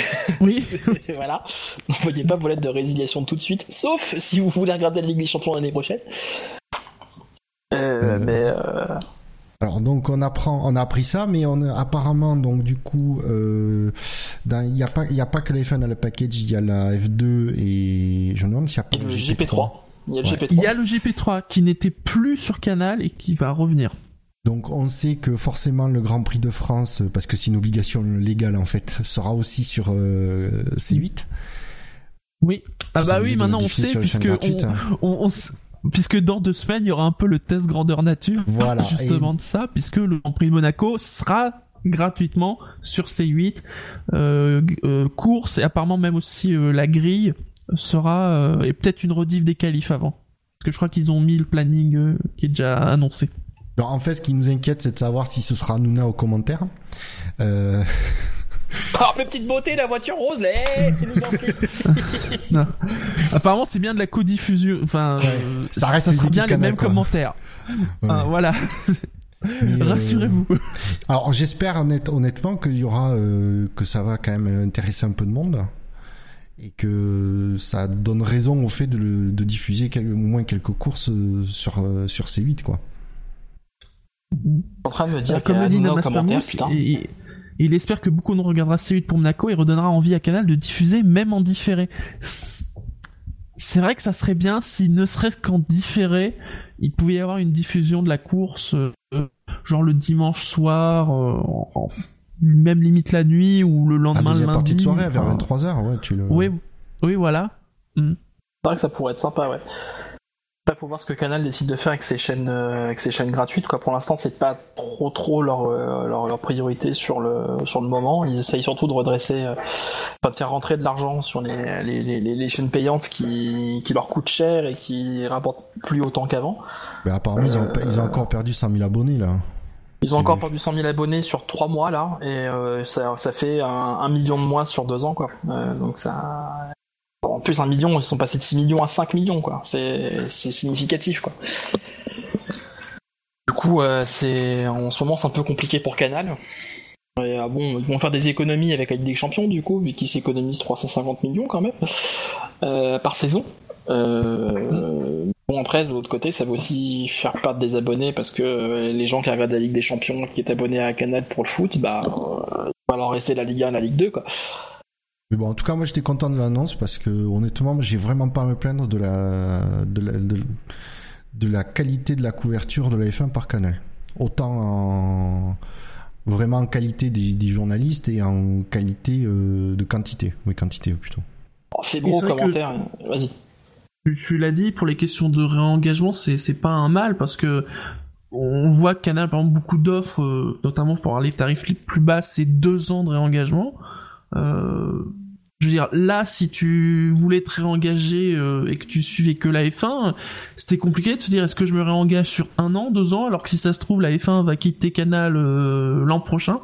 Oui. [laughs] voilà. N'envoyez pas vos lettres de résiliation tout de suite, sauf si vous voulez regarder la Ligue des Champions l'année prochaine. Euh, Euh, mais euh, Alors donc on apprend, on a appris ça, mais on a, apparemment donc du coup, euh, il n'y a pas, il y a pas que la F1 dans le package, il y a la F2 et je me demande s'il n'y a pas et le GP3. Il y a le Ouais. GP3. Il y a le GP3 qui n'était plus sur Canal et qui va revenir. Donc on sait que forcément le Grand Prix de France, parce que c'est une obligation légale en fait, sera aussi sur euh, C8. Oui. Ah bah oui, maintenant on sait puisque on, hein. on- on s- puisque dans deux semaines il y aura un peu le test grandeur nature. Voilà, Justement de ça, puisque le Grand Prix de Monaco sera gratuitement sur C8 euh, euh, course et apparemment même aussi euh, la grille sera euh, et peut-être une rediff des qualifs avant. Parce que je crois qu'ils ont mis le planning euh, qui est déjà annoncé. Alors, en fait, ce qui nous inquiète, c'est de savoir si ce sera Nouna au commentaire. Euh, [laughs] Ah, mes petites beautés, la voiture rose, là, eh, plus. [laughs] Apparemment c'est bien de la codiffusion. Enfin, Ouais. euh, Ça reste bien les mêmes quoi. commentaires. ouais. Ah, voilà, euh, rassurez-vous. Alors j'espère honnête- honnêtement qu'il y aura euh, que ça va quand même intéresser un peu de monde et que ça donne raison au fait de, le- de diffuser quel- au moins quelques courses sur sur C8 quoi. En train de me dire Comme le dit et- et il espère que beaucoup nous regardera C8 pour Monaco et redonnera envie à Canal de diffuser même en différé. C'est- vrai que ça serait bien si ne serait-ce qu'en différé, il pouvait y avoir une diffusion de la course, euh, genre le dimanche soir, euh, en- en- même limite la nuit ou le La lendemain le deuxième lundi. partie de soirée vers enfin, 23h, ouais, tu le Oui, oui, voilà. Mm. C'est vrai que ça pourrait être sympa, ouais. Il faut voir ce que Canal décide de faire avec ses chaînes, euh, avec ses chaînes gratuites. Quoi. Pour l'instant, c'est pas trop trop leur, euh, leur, leur priorité sur le, sur le moment. Ils essayent surtout de redresser, euh, enfin, de faire rentrer de l'argent sur les, les, les, les chaînes payantes qui, qui leur coûtent cher et qui rapportent plus autant qu'avant. Mais apparemment ils ont ils ont encore perdu 100 000 abonnés là. Ils ont encore perdu 100 000 abonnés sur 3 mois là, et euh, ça, ça fait un, un million de moins sur 2 ans quoi. Euh, donc ça. En plus, un million, ils sont passés de 6 millions à 5 millions quoi. C'est significatif quoi. Du coup, euh, c'est en ce moment c'est un peu compliqué pour Canal. Et, ah bon, ils vont faire des économies avec la Ligue des Champions du coup, vu qu'ils s'économisent 350 millions quand même euh, par saison. Euh, bon après de l'autre côté ça va aussi faire perdre des abonnés parce que euh, les gens qui regardent la Ligue des Champions qui est abonné à Canal pour le foot bah euh, il va leur rester la Ligue 1 la Ligue 2 quoi. Mais bon, en tout cas, moi j'étais content de l'annonce parce que honnêtement, j'ai vraiment pas à me plaindre de la, de la, de, de la qualité de la couverture de la F1 par canal. Autant en vraiment en qualité des, des journalistes et en qualité euh, de quantité. Oui, quantité plutôt. Oh, gros c'est que- commentaire, vas-y. Tu, tu l'as dit, pour les questions de réengagement, c'est c'est pas un mal parce que on voit que Canal par exemple beaucoup d'offres, euh, notamment pour les tarifs les plus bas, c'est deux ans de réengagement. Euh, je veux dire, là, si tu voulais te réengager euh, et que tu suivais que la F1, c'était compliqué de se dire est-ce que je me réengage sur un an, deux ans, alors que si ça se trouve la F1 va quitter Canal l'an prochain.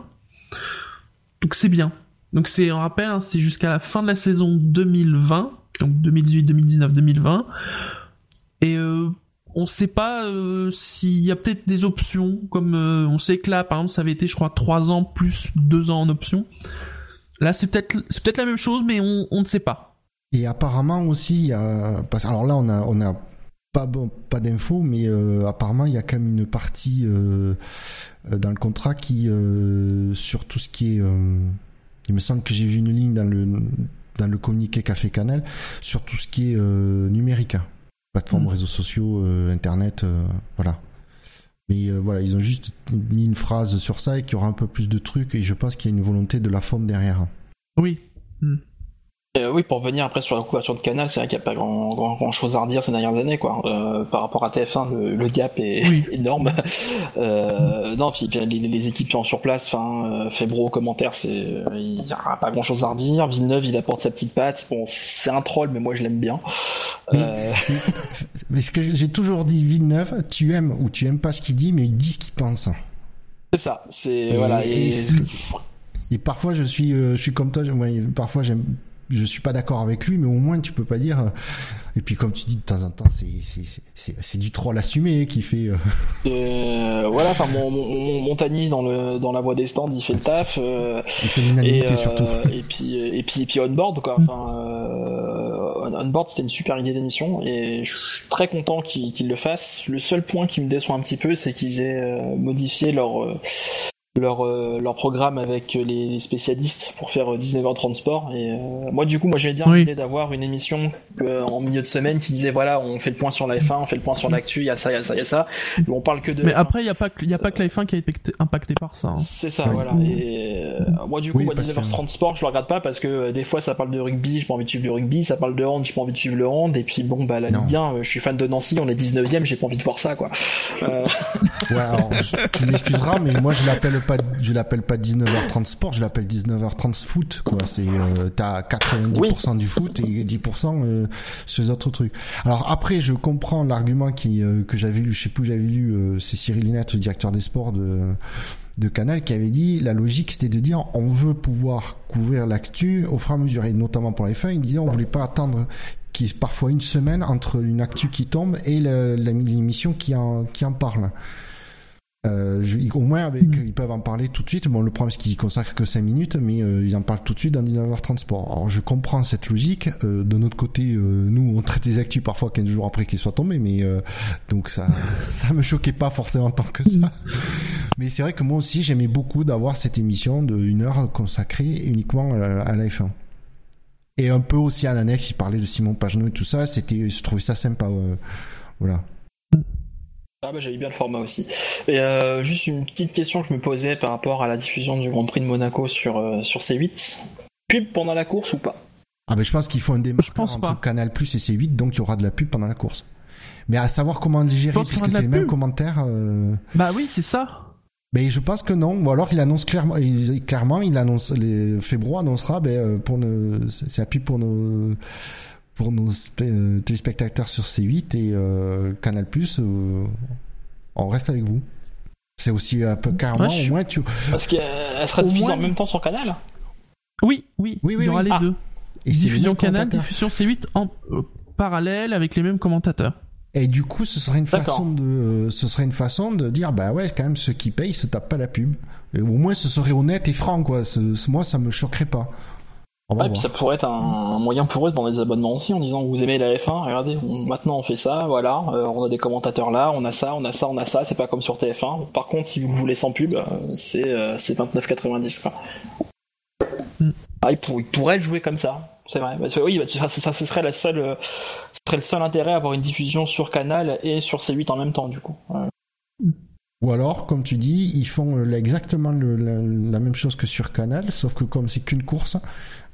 Donc c'est bien. Donc c'est, on rappelle, hein, c'est jusqu'à la fin de la saison 2020, donc 2018, 2019, 2020. Et euh, on sait pas euh, s'il y a peut-être des options, comme euh, on sait que là, par exemple, ça avait été, je crois, 3 ans plus 2 ans en option. Là, c'est peut-être c'est peut-être la même chose, mais on, on ne sait pas. Et apparemment aussi, alors là, on a, on a pas, pas d'infos, mais euh, apparemment, il y a quand même une partie euh, dans le contrat qui, euh, sur tout ce qui est. il me semble que j'ai vu une ligne dans le, dans le communiqué qu'a fait Canal sur tout ce qui est numérique. Hein plateformes, mm. réseaux sociaux, euh, internet, euh, voilà. Mais euh, voilà, ils ont juste mis une phrase sur ça et qu'il y aura un peu plus de trucs et je pense qu'il y a une volonté de la forme derrière. Oui. Mm. Euh, oui, pour venir après sur la couverture de Canal, c'est vrai qu'il n'y a pas grand, grand, chose à redire ces dernières années, quoi. Euh, par rapport à TF1, le, gap est [laughs] énorme. euh, non, puis, les, les, équipes qui sont sur place, enfin, Febro, commentaire, c'est, il n'y a pas grand chose à redire. Villeneuve, il apporte sa petite patte. Bon, c'est un troll, mais moi je l'aime bien. Mais, [laughs] mais ce que j'ai toujours dit, Villeneuve, tu aimes ou tu aimes pas ce qu'il dit, mais il dit ce qu'il pense. C'est ça. C'est voilà. Et, et, parfois je suis, je suis comme toi. Moi, parfois j'aime je suis pas d'accord avec lui, mais au moins tu peux pas dire. Euh, et puis comme tu dis de temps en temps, c'est du troll assumé qui fait. Euh, [laughs] euh... voilà, enfin mon, mon, Montagny dans le dans la voie des stands, il fait le taf. Euh, il fait l'unanimité surtout. Et puis et puis et puis on board quoi. Enfin, on board c'était une super idée d'émission et je suis très content qu'ils le fassent. Le seul point qui me déçoit un petit peu, c'est qu'ils aient modifié leur leur euh, leur programme avec les spécialistes pour faire 19h30 sport. Et euh, moi du coup moi j'avais bien l'idée d'avoir une émission euh, en milieu de semaine qui disait voilà on fait le point sur la F1 on fait le point sur l'actu il y a ça il y a ça il y a ça. On parle que de mais après il y a pas il y a pas que la F1 qui a été impacté par ça hein. c'est ça voilà. Et moi du coup 19h30 sport je le regarde pas parce que des fois ça parle de rugby j'ai pas envie de suivre le rugby. Ça parle de hand j'ai pas envie de suivre le hand. Et puis bon bah la Ligue 1 je suis fan de Nancy on est 19ème j'ai pas envie de voir ça quoi. [laughs] Ouais alors tu m'excuseras mais moi je l'appelle pas, je l'appelle pas 19h30 sport, je l'appelle 19h30 foot, quoi. C'est, euh, t'as 90% du foot et 10% euh, ces autres trucs. Alors après, je comprends l'argument qui, euh, que j'avais lu, je sais plus où j'avais lu, euh, c'est Cyril Linette, le directeur des sports de, de Canal, qui avait dit, la logique, c'était de dire, on veut pouvoir couvrir l'actu au fur et à mesure, et notamment pour les fins, il disait, on voulait pas attendre qui est parfois une semaine entre une actu qui tombe et l'émission qui en, qui en parle. Euh, au moins, avec, mm. ils peuvent en parler tout de suite. Bon, le problème, c'est qu'ils y consacrent que 5 minutes, mais euh, ils en parlent tout de suite dans 19h30 sport. Alors, je comprends cette logique. Euh, de notre côté, nous, on traite les actus parfois 15 jours après qu'ils soient tombés, mais donc ça, [laughs] ça me choquait pas forcément tant que ça. Mm. Mais c'est vrai que moi aussi, j'aimais beaucoup d'avoir cette émission de une heure consacrée uniquement à la F1. Et un peu aussi à l'annexe, il parlait de Simon Pagenaud et tout ça. C'était, je trouvais ça sympa. voilà. Ah bah j'avais bien le format aussi. Et euh, juste une petite question que je me posais par rapport à la diffusion du Grand Prix de Monaco sur, euh, sur C8. Pub pendant la course ou pas? Ah bah je pense qu'il faut un démarrage entre Canal Plus et C8, donc il y aura de la pub pendant la course. Mais à savoir comment le gérer, puisque c'est les mêmes commentaires. Euh... Bah oui, c'est ça. Mais je pense que non. Ou alors il annonce clairement, il, clairement, il annonce, les Febro annoncera, ben, pour nos, c'est la pub pour nos, pour nos euh, téléspectateurs sur C8 et euh, Canal Plus, euh, on reste avec vous. C'est aussi un peu carrément au moins tu. Parce qu'elle sera diffusée en même temps sur Canal? Oui, oui, oui, il y aura les deux. Et diffusion Canal, diffusion C8 en parallèle avec les mêmes commentateurs. Et du coup, ce serait une façon de, ce serait une façon de dire, bah ouais, quand même, ceux qui payent, se tapent pas la pub. au moins, ce serait honnête et franc, quoi. moi, ça me choquerait pas. Ouais, puis ça pourrait être un, moyen pour eux de vendre des abonnements aussi en disant vous aimez la F1, regardez, maintenant on fait ça, voilà, euh, on a des commentateurs là, on a ça, on a ça, on a ça, c'est pas comme sur TF1. Par contre, si vous voulez sans pub, euh, c'est euh, 29,90 quoi. Mm. Ah, il, pourrait le jouer comme ça, c'est vrai. oui, bah, ça, ça, ce serait la seule, ce serait le seul intérêt à avoir une diffusion sur Canal et sur C8 en même temps du coup. Ou alors, comme tu dis, ils font euh, exactement la, même chose que sur Canal, sauf que comme c'est qu'une course,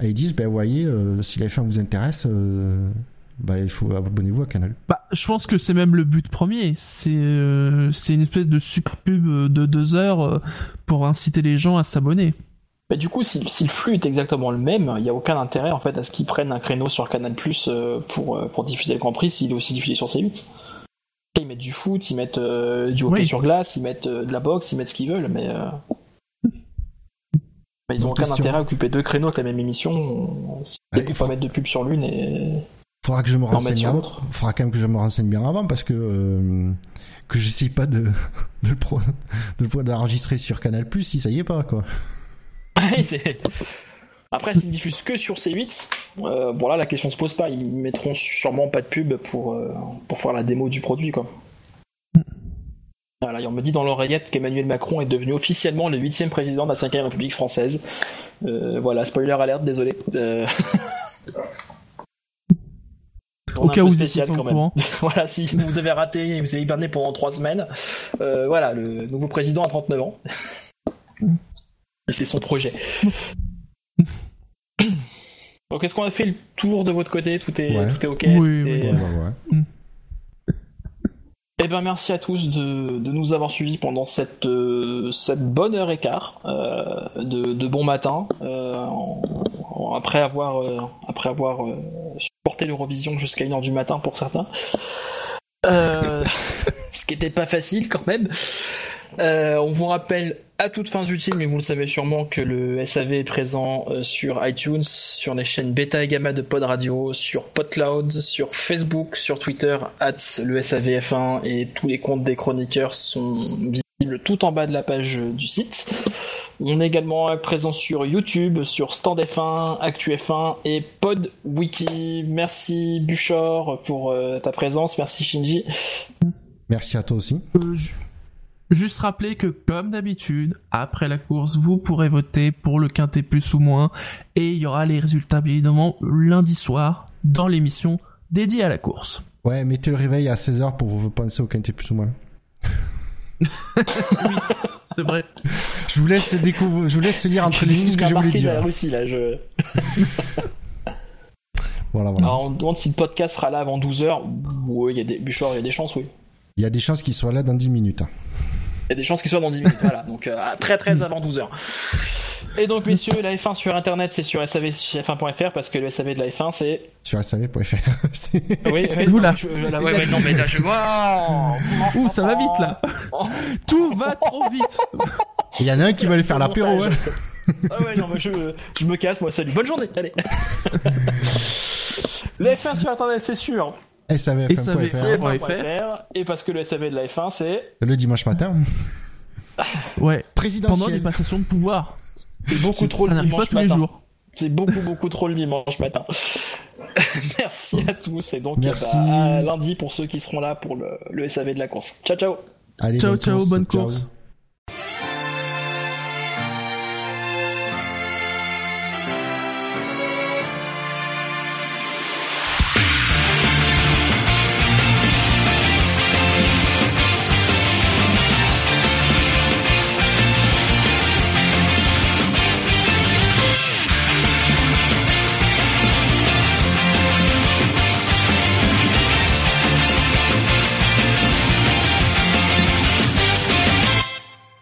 ils disent, ben voyez, euh, si la F1 vous intéresse, euh, bah il faut abonnez-vous à Canal. Bah, je pense que c'est même le but premier. C'est euh, c'est une espèce de super pub de deux heures pour inciter les gens à s'abonner. Mais du coup, si, si le flux est exactement le même, il n'y a aucun intérêt en fait à ce qu'ils prennent un créneau sur Canal Plus pour, pour diffuser le Grand Prix s'il est aussi diffusé sur C8. Ils mettent du foot, ils mettent euh, du hockey Oui. sur glace, ils mettent euh, de la boxe, ils mettent ce qu'ils veulent, mais, euh, [laughs] mais ils ont Donc, aucun intérêt à occuper deux créneaux avec la même émission. Si Ah, on il faut- mettre de pub sur l'une et Faudra que je me renseigne sur avant. l'autre. Faudra quand même que je me renseigne bien avant parce que euh, que j'essaye pas de [laughs] de le pro, de le pro- d'enregistrer sur Canal Plus si ça y est pas quoi. [laughs] Après, s'ils diffusent que sur C8, euh, bon là la question se pose pas. Ils mettront sûrement pas de pub pour, euh, pour faire la démo du produit quoi. Voilà, et on me dit dans l'oreillette qu'Emmanuel Macron est devenu officiellement le huitième président de la 5 République française. Euh, voilà, spoiler alerte, désolé. [laughs] Au cas où vous étiez quand même. [laughs] voilà, si vous avez raté et vous avez hiberné pendant trois semaines, voilà, le nouveau président a 39 ans. Et c'est son projet. Donc est-ce qu'on a fait le tour de votre côté? Tout est, Ouais. tout est ok? Oui, tout oui, est- ouais, ouais. Eh ben merci à tous de, de nous avoir suivis pendant cette, euh, cette bonne heure et quart euh, de, de bon matin euh, en- en- après avoir euh, après avoir euh, supporté l'Eurovision jusqu'à 1h du matin pour certains. Euh, [laughs] ce qui était pas facile quand même. Euh, on vous rappelle à toutes fins utiles, mais vous le savez sûrement que le SAV est présent euh, sur iTunes, sur les chaînes Beta et Gamma de Pod Radio, sur PodCloud, sur Facebook, sur Twitter, at le SAVF1 et tous les comptes des chroniqueurs sont visibles tout en bas de la page euh, du site. On est également présent sur YouTube, sur Stand F1, Actu F1 et PodWiki. Merci Buchor pour euh, ta présence, merci Shinji. Merci à toi aussi. Euh, ju- Juste rappeler que, comme d'habitude, après la course, vous pourrez voter pour le quintet plus ou moins, et il y aura les résultats, bien évidemment, lundi soir, dans l'émission dédiée à la course. Ouais, mettez le réveil à 16h pour vous penser au quintet plus ou moins. [laughs] C'est vrai. Je vous laisse découvrir, je vous laisse lire entre les lignes ce que je voulais de la dire. Russie là, je... [laughs] Voilà, voilà. Alors, on demande si le podcast sera là avant 12h. Oui, il y a des Buchor, il y a des chances, oui. Il y a des chances qu'il soit là dans 10 minutes. hein. Il y a des chances qu'il soit dans 10 minutes, voilà. Donc, euh, à très très avant 12h. Et donc, messieurs, la F1 sur internet, c'est sur savf1.fr parce que le SAV de la F1, c'est. Sur sav.fr. [laughs] Oui, oui, Oula. je- là, ouais, ouais, non, mais là, je. Oh, dimanche Ouh, ça va vite là. Oh. [laughs] Tout va trop vite. Il y en a un qui va aller faire l'apéro. Ça. Ah ouais, non, mais je, je me casse, moi, salut. Bonne journée, allez. [laughs] le F1 sur internet, c'est sûr. savf.fr. SAV. F1.fr. Et parce que le SAV de la F1, c'est. Le dimanche matin. [laughs] Ouais. Pendant les Présidentiel. passations de pouvoir. C'est beaucoup trop Ça le n'arrive pas dimanche tous les matin. jours. C'est beaucoup, beaucoup trop le dimanche matin. [laughs] Merci à tous et donc Merci. bah, à lundi pour ceux qui seront là pour le, le SAV de la course. Ciao, ciao Allez, Ciao, bonne ciao, course. bonne Ciao. course.